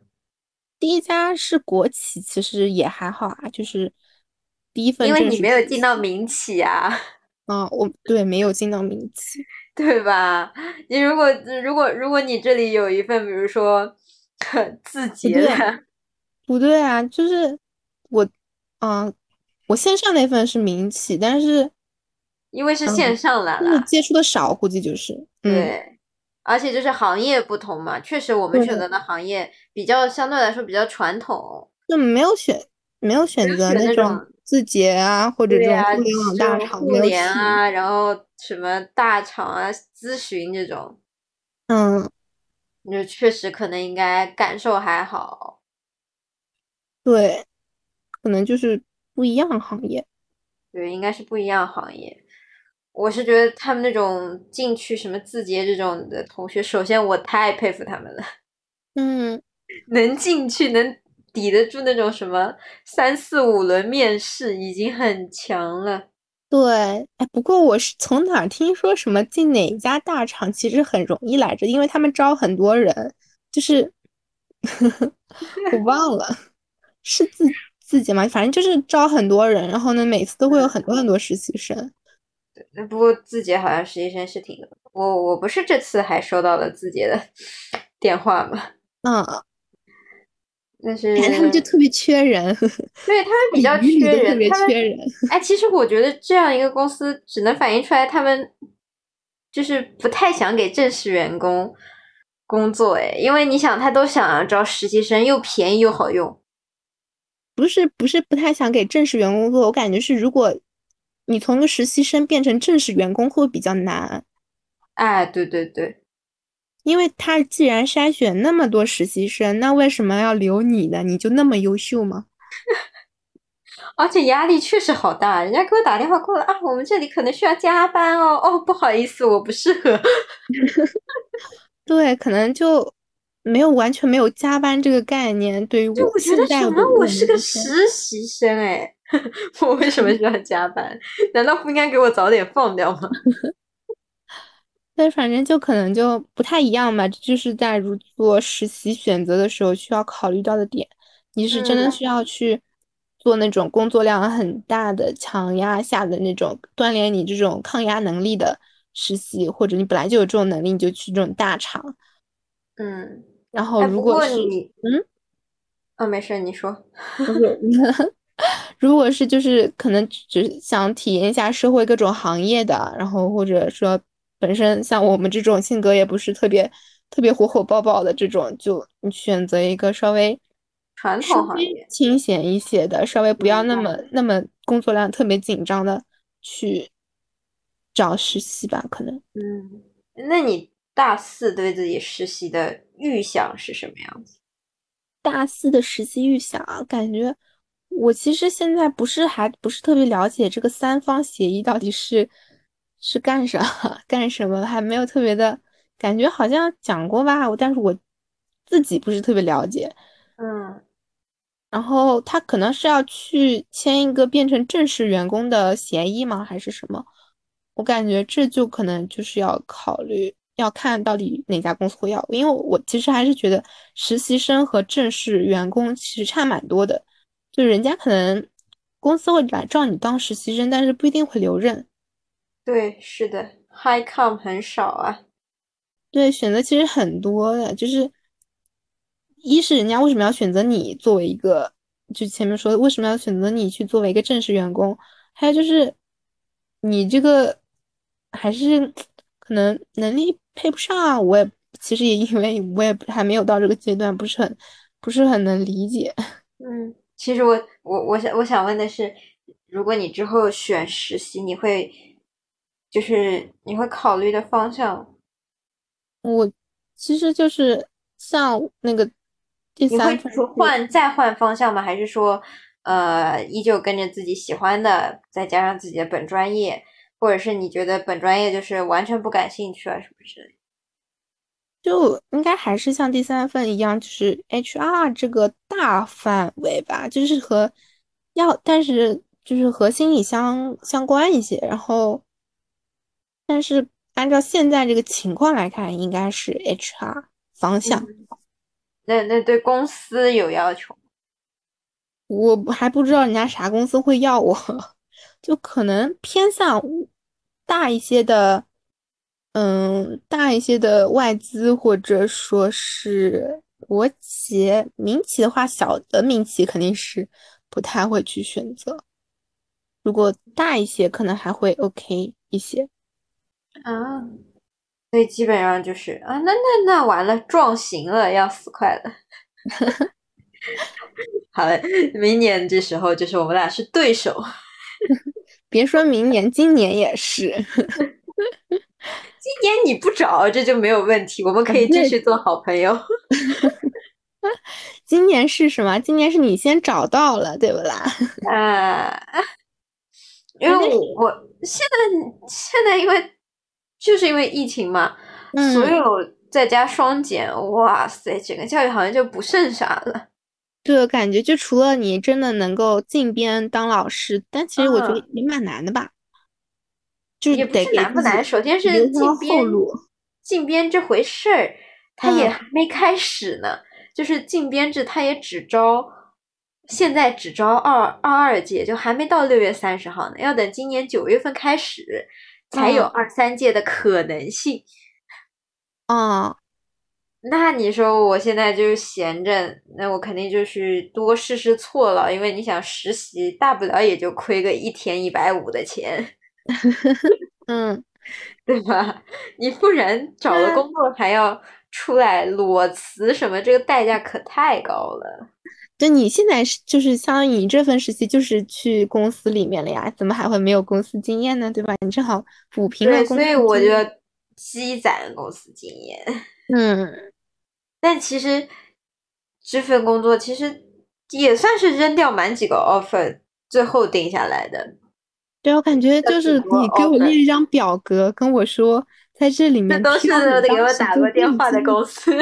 第一家是国企，其实也还好啊，就是第一份因为你没有。进到民企啊。啊，我对没有进到民企，对吧？你如果如果如果你这里有一份，比如说 字节的，不对，不对啊，就是我，嗯、我线上那份是民企，但是，因为是线嗯，上来啦，就是接触的少，估计就是，嗯，对，而且就是行业不同嘛，确实我们选择，的行业比较相对来说比较传统，就没有选，没有选择那种字节啊，或者这，种互联网大厂，互，联啊，然后什么大厂啊、咨询这种，嗯，就确实可能应该感受还好。对，可能就是不一样行业，对，应该是不一样行业。我是觉得他们那种进去什么字节这种的同学，首先我太佩服他们了，嗯。能进去能抵得住那种什么三四五轮面试，已经很强了。对，哎，不过我是从哪儿听说什么进哪家大厂其实很容易来着，因为他们招很多人，就是 我忘了是自自己吗？反正就是招很多人，然后呢，每次都会有很多很多实习生。那不过字节好像实习生是挺多，我我不是这次还收到了字节的 电话吗，嗯，但 感觉他们就特别缺人，对他们比较缺人，特别他们缺人。哎，其实我觉得这样一个公司只能反映出来他们就是不太想给正式员工工作，哎，因为你想，他都想要招实习生，又便宜又好用。不是不是不太想给正式员工做，我感觉是如果你从一个实习生变成正式员工会比较难。哎，对对对，因为他既然筛选那么多实习生，那为什么要留你呢？你就那么优秀吗？而且压力确实好大，人家给我打电话过来啊，我们这里可能需要加班哦，哦，不好意思，我不适合。对，可能就没有完全没有加班这个概念。对于就我我觉得什么，我是个，实习生，哎，我为什么需要加班？难道不应该给我早点放掉吗？但反正就可能就不太一样吧。这就是在如做实习选择的时候需要考虑到的点。你是真的嗯需要去做那种工作量很大的强压下的那种锻炼你这种抗压能力的实习，或者你本来就有这种能力，你就去这种大厂。嗯，然后如果是，你，嗯，啊、没事，你说。如果是就是可能只想体验一下社会各种行业的，然后或者说本身像我们这种性格也不是特别特别火火爆爆的这种，就你选择一个稍微传统行业，清闲一些的，稍微不要那。么那么工作量特别紧张的去找实习吧，可能。嗯，那你大四对自己实习的预想是什么样子？大四的实习预想啊，感觉我其实现在不是还不是特别了解这个三方协议到底是是干啥 干什么，还没有特别的感觉，好像讲过吧，我但是我自己不是特别了解。嗯然后他可能是要去签一个变成正式员工的协议吗？还是什么？我感觉这就可能就是要考虑，要看到底哪家公司会要。因为我其实还是觉得实习生和正式员工其实差蛮多的，就人家可能公司会来招你当实习生，但是不一定会留任。对，是的，high com 很少啊。对，选择其实很多的，就是一是人家为什么要选择你作为一个，就前面说的为什么要选择你去作为一个正式员工，还有就是你这个还是可能能力配不上啊。我也其实也因为我也还没有到这个阶段，不是很不是很能理解。嗯，其实我我我想我想问的是，如果你之后选实习，你会就是你会考虑的方向，我其实就是像那个第你会三换再换方向吗？还是说呃依旧跟着自己喜欢的，再加上自己的本专业，或者是你觉得本专业就是完全不感兴趣啊什么之类的？就应该还是像第三份一样，就是 HR 这个大范围吧，就是和要，但是就是和心理相相关一些。然后，但是按照现在这个情况来看，应该是 HR 方向。那那对公司有要求？我还不知道人家啥公司会要我，就可能偏向大一些的。嗯，大一些的外资或者说是国企、民企的话，小的民企肯定是不太会去选择。如果大一些，可能还会 OK 一些。啊，所以基本上就是啊，那那那完了，撞型了，要死快了。好了，明年这时候就是我们俩是对手。别说明年，今年也是。今年你不找，这就没有问题，我们可以继续做好朋友。今年是什么？今年是你先找到了，对不啦？啊，因为我现在现在因为就是因为疫情嘛，所有在家双减，哇塞，整个教育行业就不剩啥了。对，感觉就除了你真的能够进编当老师，但其实我觉得也蛮难的吧。就也不是难不难，首先是进编，进编这回事儿，他也还没开始呢。就是进编制，他也只招，现在只招二二二届，就还没到六月三十号呢，要等今年九月份开始，才有二三届的可能性。啊，那你说我现在就闲着，那我肯定就是多试试错了，因为你想实习，大不了也就亏个一天一百五的钱。嗯，对吧？你不然找了工作还要出来裸辞什么，这个代价可太高了。对，你现在是就是相当于你这份实习就是去公司里面了呀，怎么还会没有公司经验呢？对吧？你正好补平了。所以我觉得积攒公司经验。嗯，但其实这份工作其实也算是扔掉蛮几个 offer，最后定下来的。对，我感觉就是你给我列一张表格，跟我说在这里面，这都是给我打过电话的公司。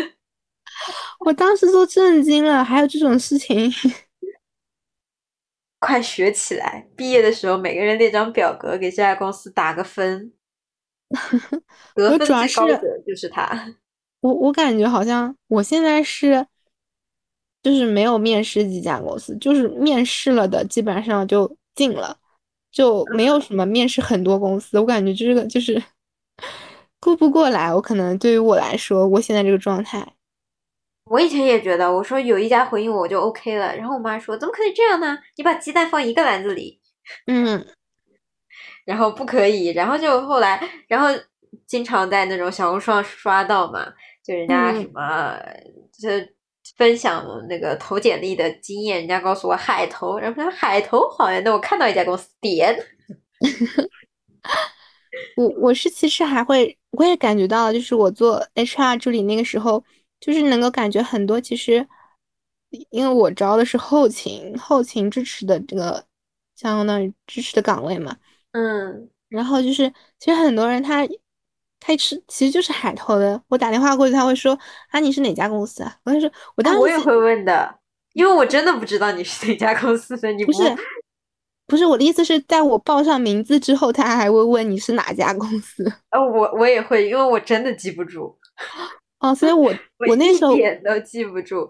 我当时都震惊了，还有这种事情，快学起来！毕业的时候，每个人列张表格，给这家公司打个分。得分最高的就是他。我我感觉好像我现在是，就是没有面试几家公司，就是面试了的，基本上就进了。就没有什么面试很多公司，我感觉这个就是顾不过来。我可能对于我来说，我现在这个状态，我以前也觉得，我说有一家回应我就 OK 了。然后我妈说，怎么可以这样呢？你把鸡蛋放一个篮子里，嗯，然后不可以。然后就后来，然后经常在那种小红书上刷到嘛，就人家什么就。分享那个投简历的经验，人家告诉我海投，然后说海投好呀，那我看到一家公司点。我我是其实还会，我也感觉到，就是我做 HR 助理那个时候，就是能够感觉很多，其实因为我招的是后勤，后勤支持的这个相当于支持的岗位嘛，嗯，然后就是其实很多人他。他是其实就是海投的，我打电话过去，他会说啊你是哪家公司啊？我就说我当时我也会问的，因为我真的不知道你是哪家公司的。你不是不是我的意思是在我报上名字之后，他还会问你是哪家公司。呃，我我也会，因为我真的记不住。哦，所以我我那时候一点都记不住，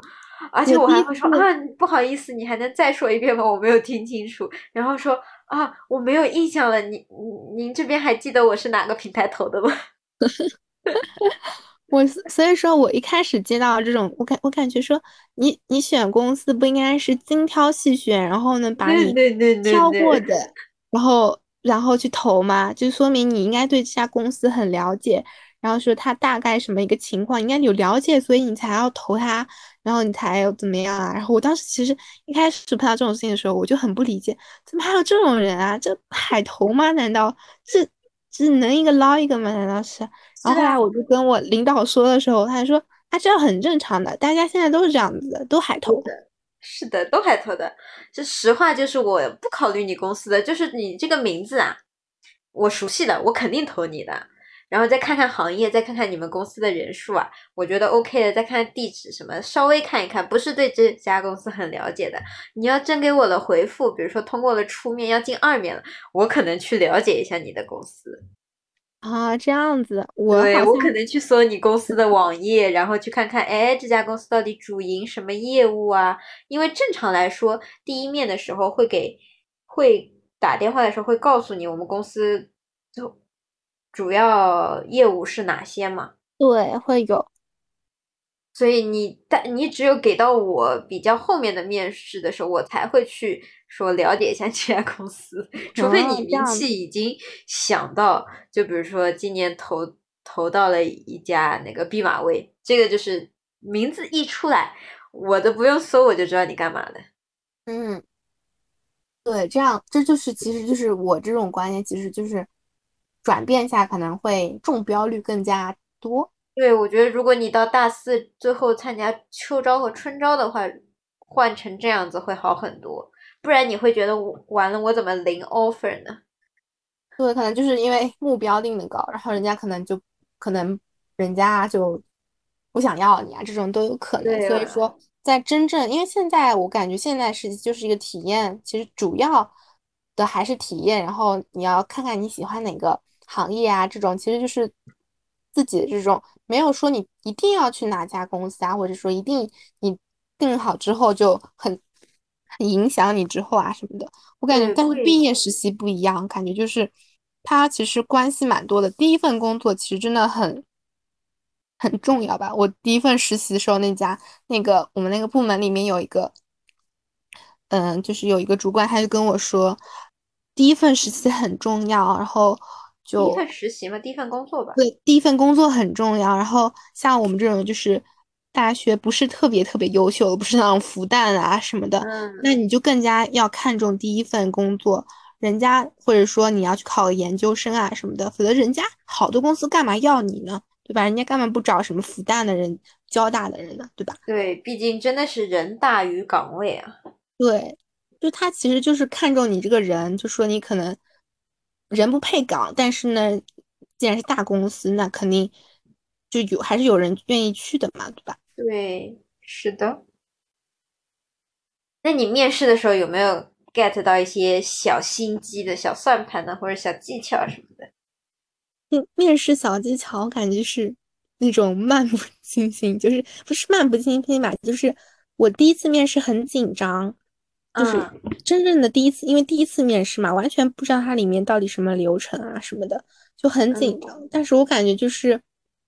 而且我还会说啊不好意思，你还能再说一遍吗？我没有听清楚。然后说啊我没有印象了，您您这边还记得我是哪个平台投的吗？我所以说，我一开始接到这种，我感我感觉说，你你选公司不应该是精挑细选，然后呢把你挑过的，然后然后去投吗，就说明你应该对这家公司很了解，然后说他大概什么一个情况，应该有了解，所以你才要投他，然后你才有怎么样啊？然后我当时其实一开始碰到这种事情的时候，我就很不理解，怎么还有这种人啊？这海投吗？难道这只能一个捞一个吗？难道是？然后后来我就跟我领导说的时候，他说啊，这很正常的，大家现在都是这样子的，都海投的。是的，都海投的。这实话就是我不考虑你公司的，就是你这个名字啊，我熟悉的，我肯定投你的。然后再看看行业，再看看你们公司的人数啊，我觉得 OK 的。再看看地址什么，稍微看一看，不是对这家公司很了解的。你要真给我的回复，比如说通过了初面，要进二面了，我可能去了解一下你的公司。啊，这样子，我对我可能去搜你公司的网页，然后去看看，哎，这家公司到底主营什么业务啊？因为正常来说，第一面的时候会给，会打电话的时候会告诉你我们公司就主要业务是哪些嘛？对，会有。所以你但你只有给到我比较后面的面试的时候，我才会去说了解一下这家公司。除非你名气已经想到，就比如说今年投投到了一家那个毕马威，这个就是名字一出来，我都不用搜我就知道你干嘛的。嗯，对，这样这就是其实就是我这种观念，其实就是转变下可能会中标率更加多。对，我觉得如果你到大四最后参加秋招和春招的话，换成这样子会好很多。不然你会觉得我完了，我怎么零 offer 呢？对，可能就是因为目标定的高，然后人家可能就可能人家就不想要你啊，这种都有可能。所以说，在真正因为现在我感觉现在是就是一个体验，其实主要的还是体验。然后你要看看你喜欢哪个行业啊，这种其实就是自己的这种。没有说你一定要去哪家公司啊，或者说一定你定好之后就很很影响你之后啊什么的。我感觉，但是毕业实习不一样，感觉就是它其实关系蛮多的。第一份工作其实真的很很重要吧。我第一份实习的时候，那家那个我们那个部门里面有一个，嗯，就是有一个主管，他就跟我说，第一份实习很重要，然后。第一份实习嘛，第一份工作吧。对，第一份工作很重要。然后像我们这种就是大学不是特别特别优秀，不是那种复旦啊什么的，那你就更加要看重第一份工作。人家或者说你要去考个研究生啊什么的，否则人家好多公司干嘛要你呢？对吧？人家干嘛不找什么复旦的人、交大的人呢？对吧？对，毕竟真的是人大于岗位啊。对，就他其实就是看重你这个人，就说你可能。人不配岗，但是呢，既然是大公司，那肯定就有还是有人愿意去的嘛，对吧？对，是的。那你面试的时候有没有 get 到一些小心机的小算盘呢，或者小技巧什么的？面面试小技巧，我感觉是那种漫不经心，就是不是漫不经心吧？就是我第一次面试很紧张。就是真正的第一次，因为第一次面试嘛，完全不知道它里面到底什么流程啊什么的，就很紧张。但是我感觉就是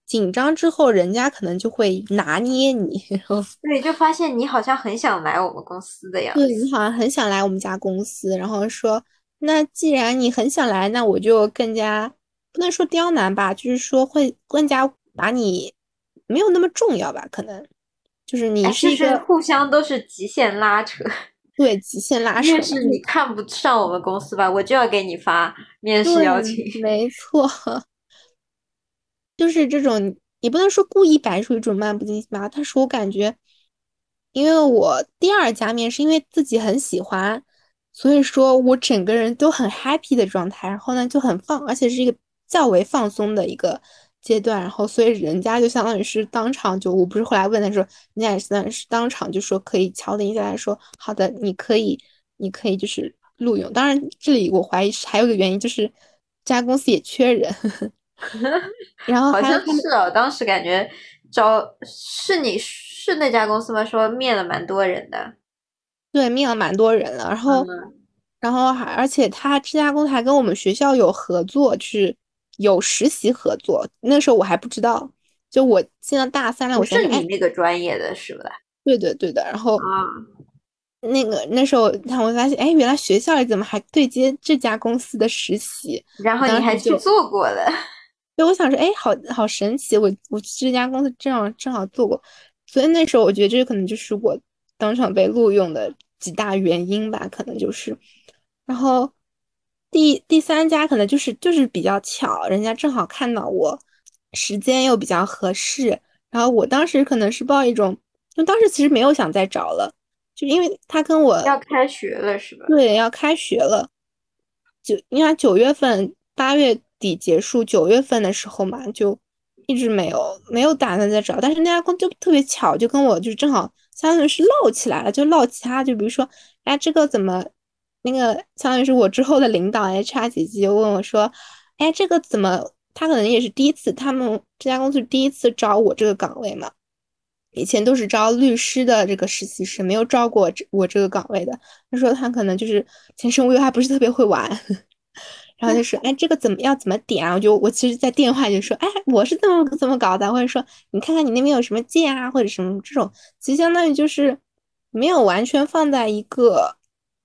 紧张之后，人家可能就会拿捏你，然后对，就发现你好像很想来我们公司的样子。对你好像很想来我们家公司，然后说，那既然你很想来，那我就更加不能说刁难吧，就是说会更加把你没有那么重要吧，可能就是你是一个互相都是极限拉扯。对，极限拉扯。面试你看不上我们公司吧，我就要给你发面试邀请。没错，就是这种，也不能说故意摆出一种漫不经心吧。但是我感觉，因为我第二家面试，因为自己很喜欢，所以说我整个人都很 happy 的状态，然后呢就很放，而且是一个较为放松的一个。阶段，然后所以人家就相当于是当场就，我不是后来问他说，人家也相当于是当场就说可以敲定下来说，好的，你可以，你可以就是录用。当然这里我怀疑是还有个原因就是这家公司也缺人，然后好像是哦，当时感觉招是你是那家公司吗？说面了蛮多人的，对，面了蛮多人了，然后然后还而且他这家公司还跟我们学校有合作，就是。有实习合作，那时候我还不知道。就我现在大三了，我是你那个专业的是吧？对对对的。然后啊，那个那时候他我发现，哎，原来学校里怎么还对接这家公司的实习？然后你还去做过了。对，我想说，哎，好好神奇，我我这家公司正好正好做过，所以那时候我觉得这可能就是我当场被录用的几大原因吧，可能就是。然后第第三家可能就是就是比较巧，人家正好看到我时间又比较合适，然后我当时可能是抱一种，就当时其实没有想再找了，就因为他跟我要开学了是吧？对，要开学了，就你看九月份八月。底结束九月份的时候嘛，就一直没有没有打算再找，但是那家公就特别巧，就跟我就正好相当于是唠起来了，就唠其他，就比如说，哎，这个怎么那个相当于是我之后的领导 HR 姐姐就问我说，哎，这个怎么他可能也是第一次，他们这家公司第一次招我这个岗位嘛，以前都是招律师的这个实习生，没有招过我这个岗位的。他说他可能就是前生无忧，还不是特别会玩。然后就说，哎，这个怎么要怎么点啊？我就我其实，在电话就说，哎，我是这么怎么搞的，或者说，你看看你那边有什么键啊，或者什么这种，其实相当于就是没有完全放在一个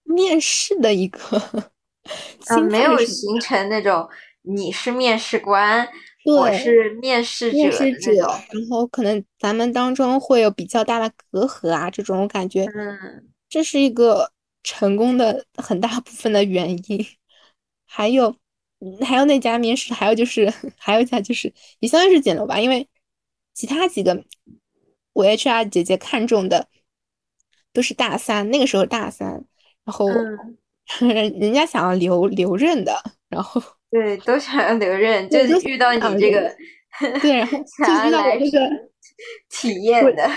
面试的一个，嗯，没有形成那种你是面试官，我是面试者，面试者，然后可能咱们当中会有比较大的隔阂啊，这种我感觉，嗯，这是一个成功的很大部分的原因。还有，还有那家面试，还有就是，还有一家就是，也相当于是捡漏吧，因为其他几个我 HR 姐姐看中的都是大三，那个时候大三，然后人 人家想要留留任的，然后 对，都想要留任，就是遇到你这个，对，然后 就遇到我这个体验的，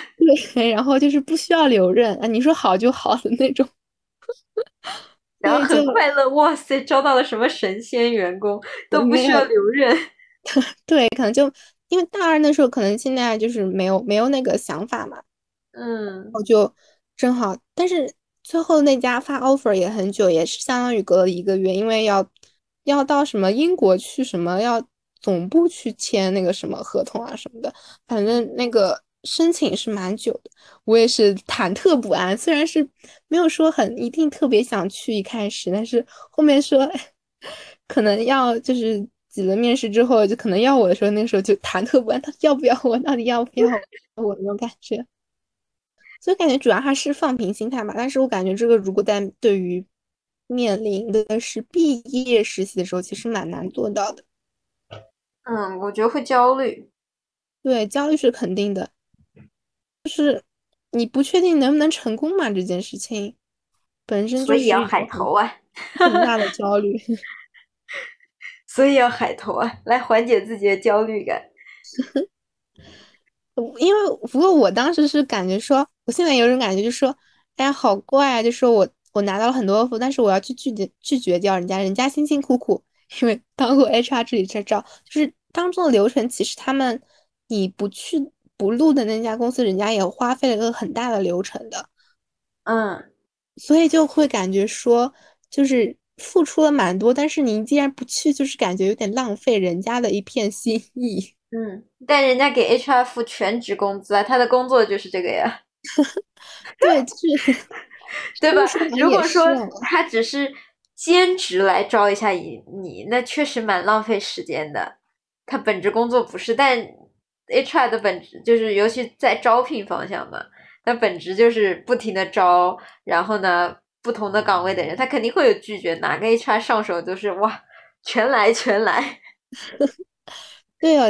对，然后就是不需要留任啊，你说好就好的那种。然后很快乐，哇塞，招到了什么神仙员工，都不需要留任。对，可能就因为大二那时候，可能现在就是没有没有那个想法嘛。嗯，我就正好，但是最后那家发 offer 也很久，也是相当于隔了一个月，因为要要到什么英国去，什么要总部去签那个什么合同啊什么的，反正那个。申请是蛮久的，我也是忐忑不安。虽然是没有说很一定特别想去一开始，但是后面说可能要就是几轮面试之后就可能要我的时候，那时候就忐忑不安，他要不要我？到底要不要我那种感觉？所以感觉主要还是放平心态吧。但是我感觉这个如果在对于面临的是毕业实习的时候，其实蛮难做到的。嗯，我觉得会焦虑。对，焦虑是肯定的。就是你不确定能不能成功嘛？这件事情本身所以要海投啊，很大的焦虑，所以要海投啊，来缓解自己的焦虑感。因为不过我当时是感觉说，我现在有种感觉，就是说，哎呀，好怪啊！就说我我拿到了很多 offer，但是我要去拒绝拒绝掉人家，人家辛辛苦苦，因为当过 HR 这里在招，就是当中的流程，其实他们你不去。不录的那家公司，人家也花费了一个很大的流程的，嗯，所以就会感觉说，就是付出了蛮多，但是您既然不去，就是感觉有点浪费人家的一片心意。嗯，但人家给 HR 付全职工资啊，他的工作就是这个呀。对，是，对吧？如果说他只是兼职来招一下你，你那确实蛮浪费时间的。他本职工作不是，但。HR 的本职就是，尤其在招聘方向嘛，他本职就是不停的招，然后呢，不同的岗位的人，他肯定会有拒绝。哪个 HR 上手都是哇，全来全来。对啊，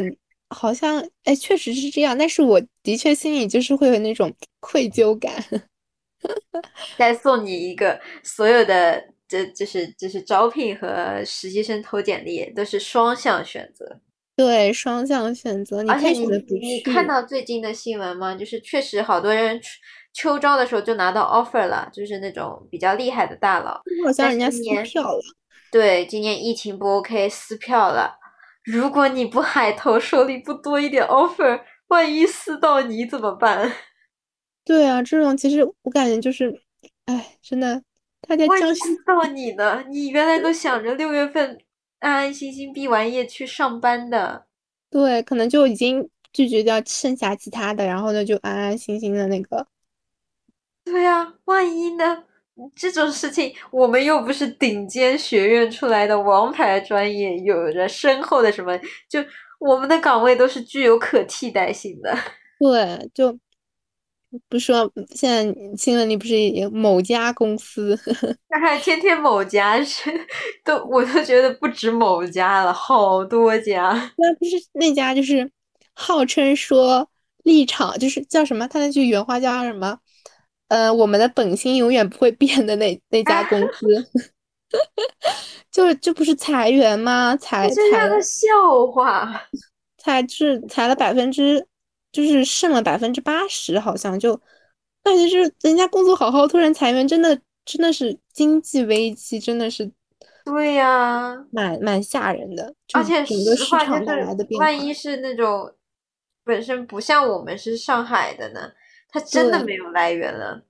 好像哎，确实是这样。但是我的确心里就是会有那种愧疚感。再送你一个，所有的这就是就是招聘和实习生投简历都是双向选择。对双向选择，而且你你看到最近的新闻吗？就是确实好多人秋招的时候就拿到 offer 了，就是那种比较厉害的大佬。好像人家撕票了。对，今年疫情不 OK，撕票了。如果你不海投，手里不多一点 offer，万一撕到你怎么办？对啊，这种其实我感觉就是，哎，真的，大家万一撕到你呢？你原来都想着六月份。安安心心毕完业去上班的，对，可能就已经拒绝掉剩下其他的，然后呢，就安安心心的那个。对呀，万一呢？这种事情我们又不是顶尖学院出来的王牌专业，有着深厚的什么，就我们的岗位都是具有可替代性的。对，就不说现在新闻里不是有某家公司，那还天天某家是都，我都觉得不止某家了，好多家。那不是那家就是号称说立场就是叫什么？他那句原话叫什么？呃，我们的本心永远不会变的那那家公司，就是这不是裁员吗？裁裁个笑话，裁是裁了百分之，就是剩了百分之八十，好像就感觉就是人家工作好好，突然裁员，真的真的是经济危机，真的是，对呀，蛮蛮吓人的，而且整个市场带来的变化，万一是那种本身不像我们是上海的呢？他真的没有来源了，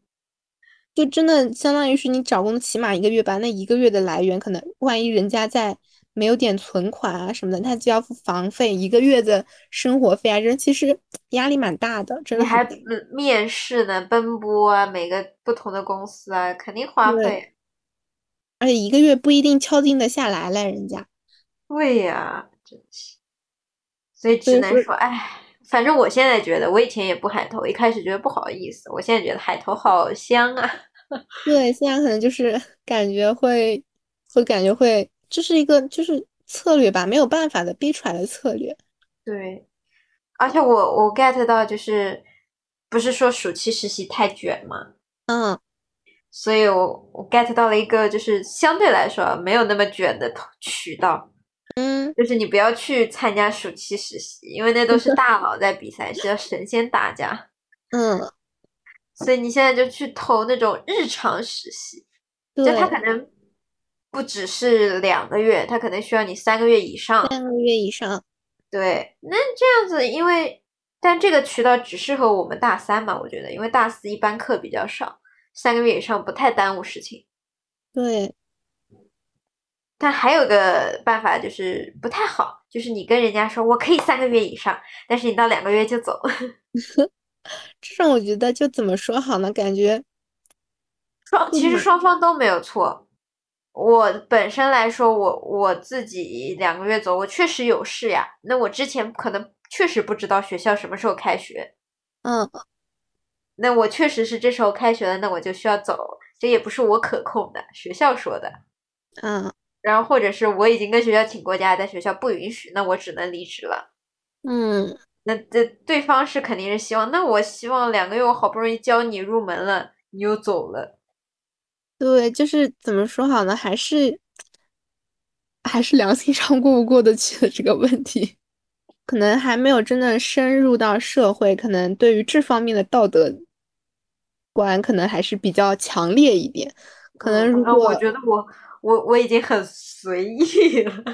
就真的相当于是你找工起码一个月吧，那一个月的来源可能万一人家在没有点存款啊什么的，他就要付房费，一个月的生活费啊，人其实压力蛮大的，真的。你还面试呢，奔波啊，每个不同的公司啊，肯定花费，而且一个月不一定敲定的下来嘞，人家。对呀，真是，所以只能说，哎。反正我现在觉得，我以前也不海投，一开始觉得不好意思，我现在觉得海投好香啊。对，现在可能就是 感觉会，会感觉会，这是一个就是策略吧，没有办法的逼出来的策略。对，而且我我 get 到就是，不是说暑期实习太卷吗？嗯，所以我我 get 到了一个就是相对来说没有那么卷的渠道。嗯，就是你不要去参加暑期实习，因为那都是大佬在比赛，是要神仙打架。嗯，所以你现在就去投那种日常实习，就他可能不只是两个月，他可能需要你三个月以上。三个月以上。对，那这样子，因为但这个渠道只适合我们大三嘛，我觉得，因为大四一般课比较少，三个月以上不太耽误事情。对。但还有个办法就是不太好，就是你跟人家说我可以三个月以上，但是你到两个月就走。这种我觉得就怎么说好呢？感觉双其实双方都没有错。我本身来说，我我自己两个月走，我确实有事呀。那我之前可能确实不知道学校什么时候开学。嗯。那我确实是这时候开学了，那我就需要走，这也不是我可控的，学校说的。嗯。然后，或者是我已经跟学校请过假，但学校不允许，那我只能离职了。嗯，那这对方是肯定是希望，那我希望两个月我好不容易教你入门了，你又走了。对，就是怎么说好呢？还是还是良心上过不过得去的这个问题，可能还没有真的深入到社会，可能对于这方面的道德观可能还是比较强烈一点。可能如果我觉得我。我我已经很随意了，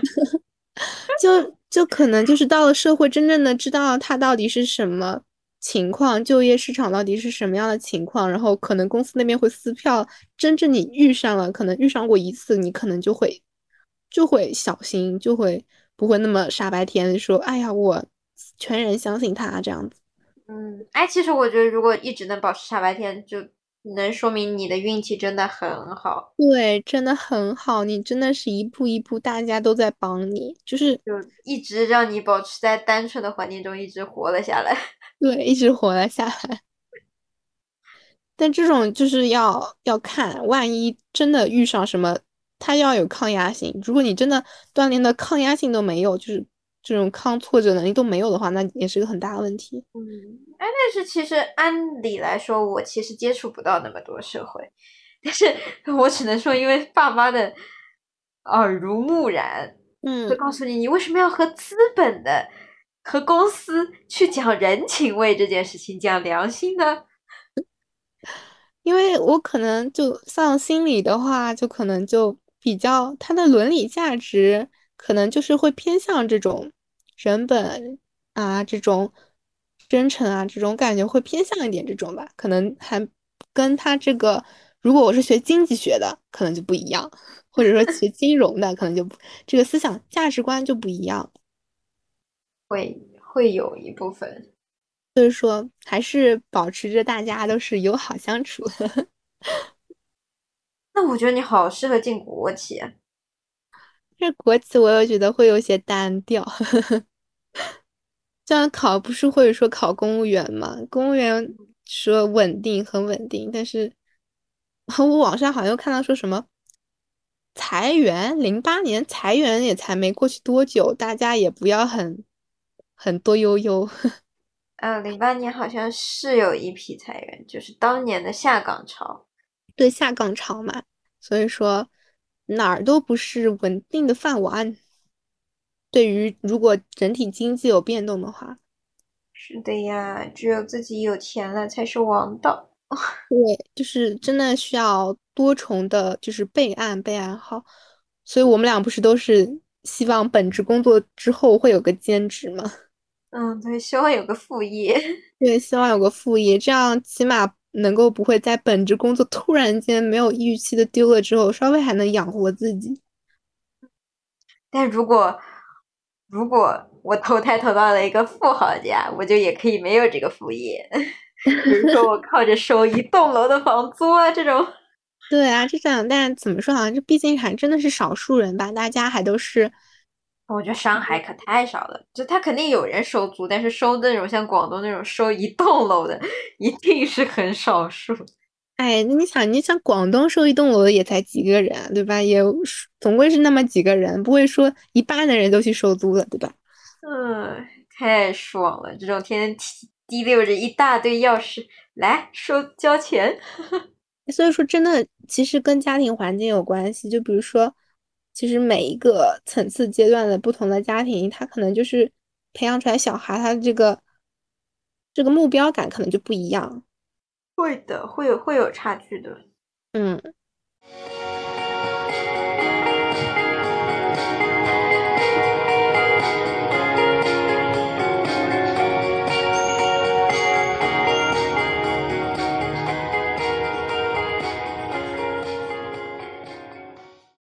就就可能就是到了社会，真正的知道他到底是什么情况，就业市场到底是什么样的情况，然后可能公司那边会撕票，真正你遇上了，可能遇上过一次，你可能就会就会小心，就会不会那么傻白甜的说，哎呀，我全然相信他这样子。嗯，哎，其实我觉得如果一直能保持傻白甜，就。能说明你的运气真的很好，对，真的很好，你真的是一步一步，大家都在帮你，就是就一直让你保持在单纯的环境中，一直活了下来，对，一直活了下来。但这种就是要要看，万一真的遇上什么，它要有抗压性。如果你真的锻炼的抗压性都没有，就是这种抗挫折能力都没有的话，那也是个很大的问题。嗯。哎，但是其实按理来说，我其实接触不到那么多社会，但是 我只能说，因为爸妈的耳濡目染，嗯，就告诉你，你为什么要和资本的、和公司去讲人情味这件事情，讲良心呢？因为我可能就像心理的话，就可能就比较他的伦理价值，可能就是会偏向这种人本啊这种。真诚啊，这种感觉会偏向一点这种吧，可能还跟他这个，如果我是学经济学的，可能就不一样，或者说学 金融的，可能就这个思想价值观就不一样，会会有一部分。所以说还是保持着大家都是友好相处。那我觉得你好适合进国企。这国企我又觉得会有些单调。这样考不是会说考公务员吗？公务员说稳定很稳定，但是我网上好像又看到说什么裁员，零八年裁员也才没过去多久，大家也不要很很多悠悠。嗯，零八年好像是有一批裁员，就是当年的下岗潮。对下岗潮嘛，所以说哪儿都不是稳定的饭碗。对于如果整体经济有变动的话，是的呀，只有自己有钱了才是王道。对，就是真的需要多重的，就是备案备案好。所以我们俩不是都是希望本职工作之后会有个兼职吗？嗯，对，希望有个副业。对，希望有个副业，这样起码能够不会在本职工作突然间没有预期的丢了之后，稍微还能养活自己。但如果如果我投胎投到了一个富豪家，我就也可以没有这个副业，比如说我靠着收一栋楼的房租啊，这种。对啊，这样，但怎么说啊？这毕竟还真的是少数人吧，大家还都是。我觉得上海可太少了，就他肯定有人收租，但是收那种像广东那种收一栋楼的，一定是很少数。哎，那你想，你想广东收一栋楼的也才几个人，对吧？也总归是那么几个人，不会说一半的人都去收租了，对吧？嗯，太爽了，这种天天提提溜着一大堆钥匙来收交钱。所以说，真的其实跟家庭环境有关系，就比如说。其实每一个层次阶段的不同的家庭，他可能就是培养出来小孩，他这个这个目标感可能就不一样。会的，会有会有差距的。嗯。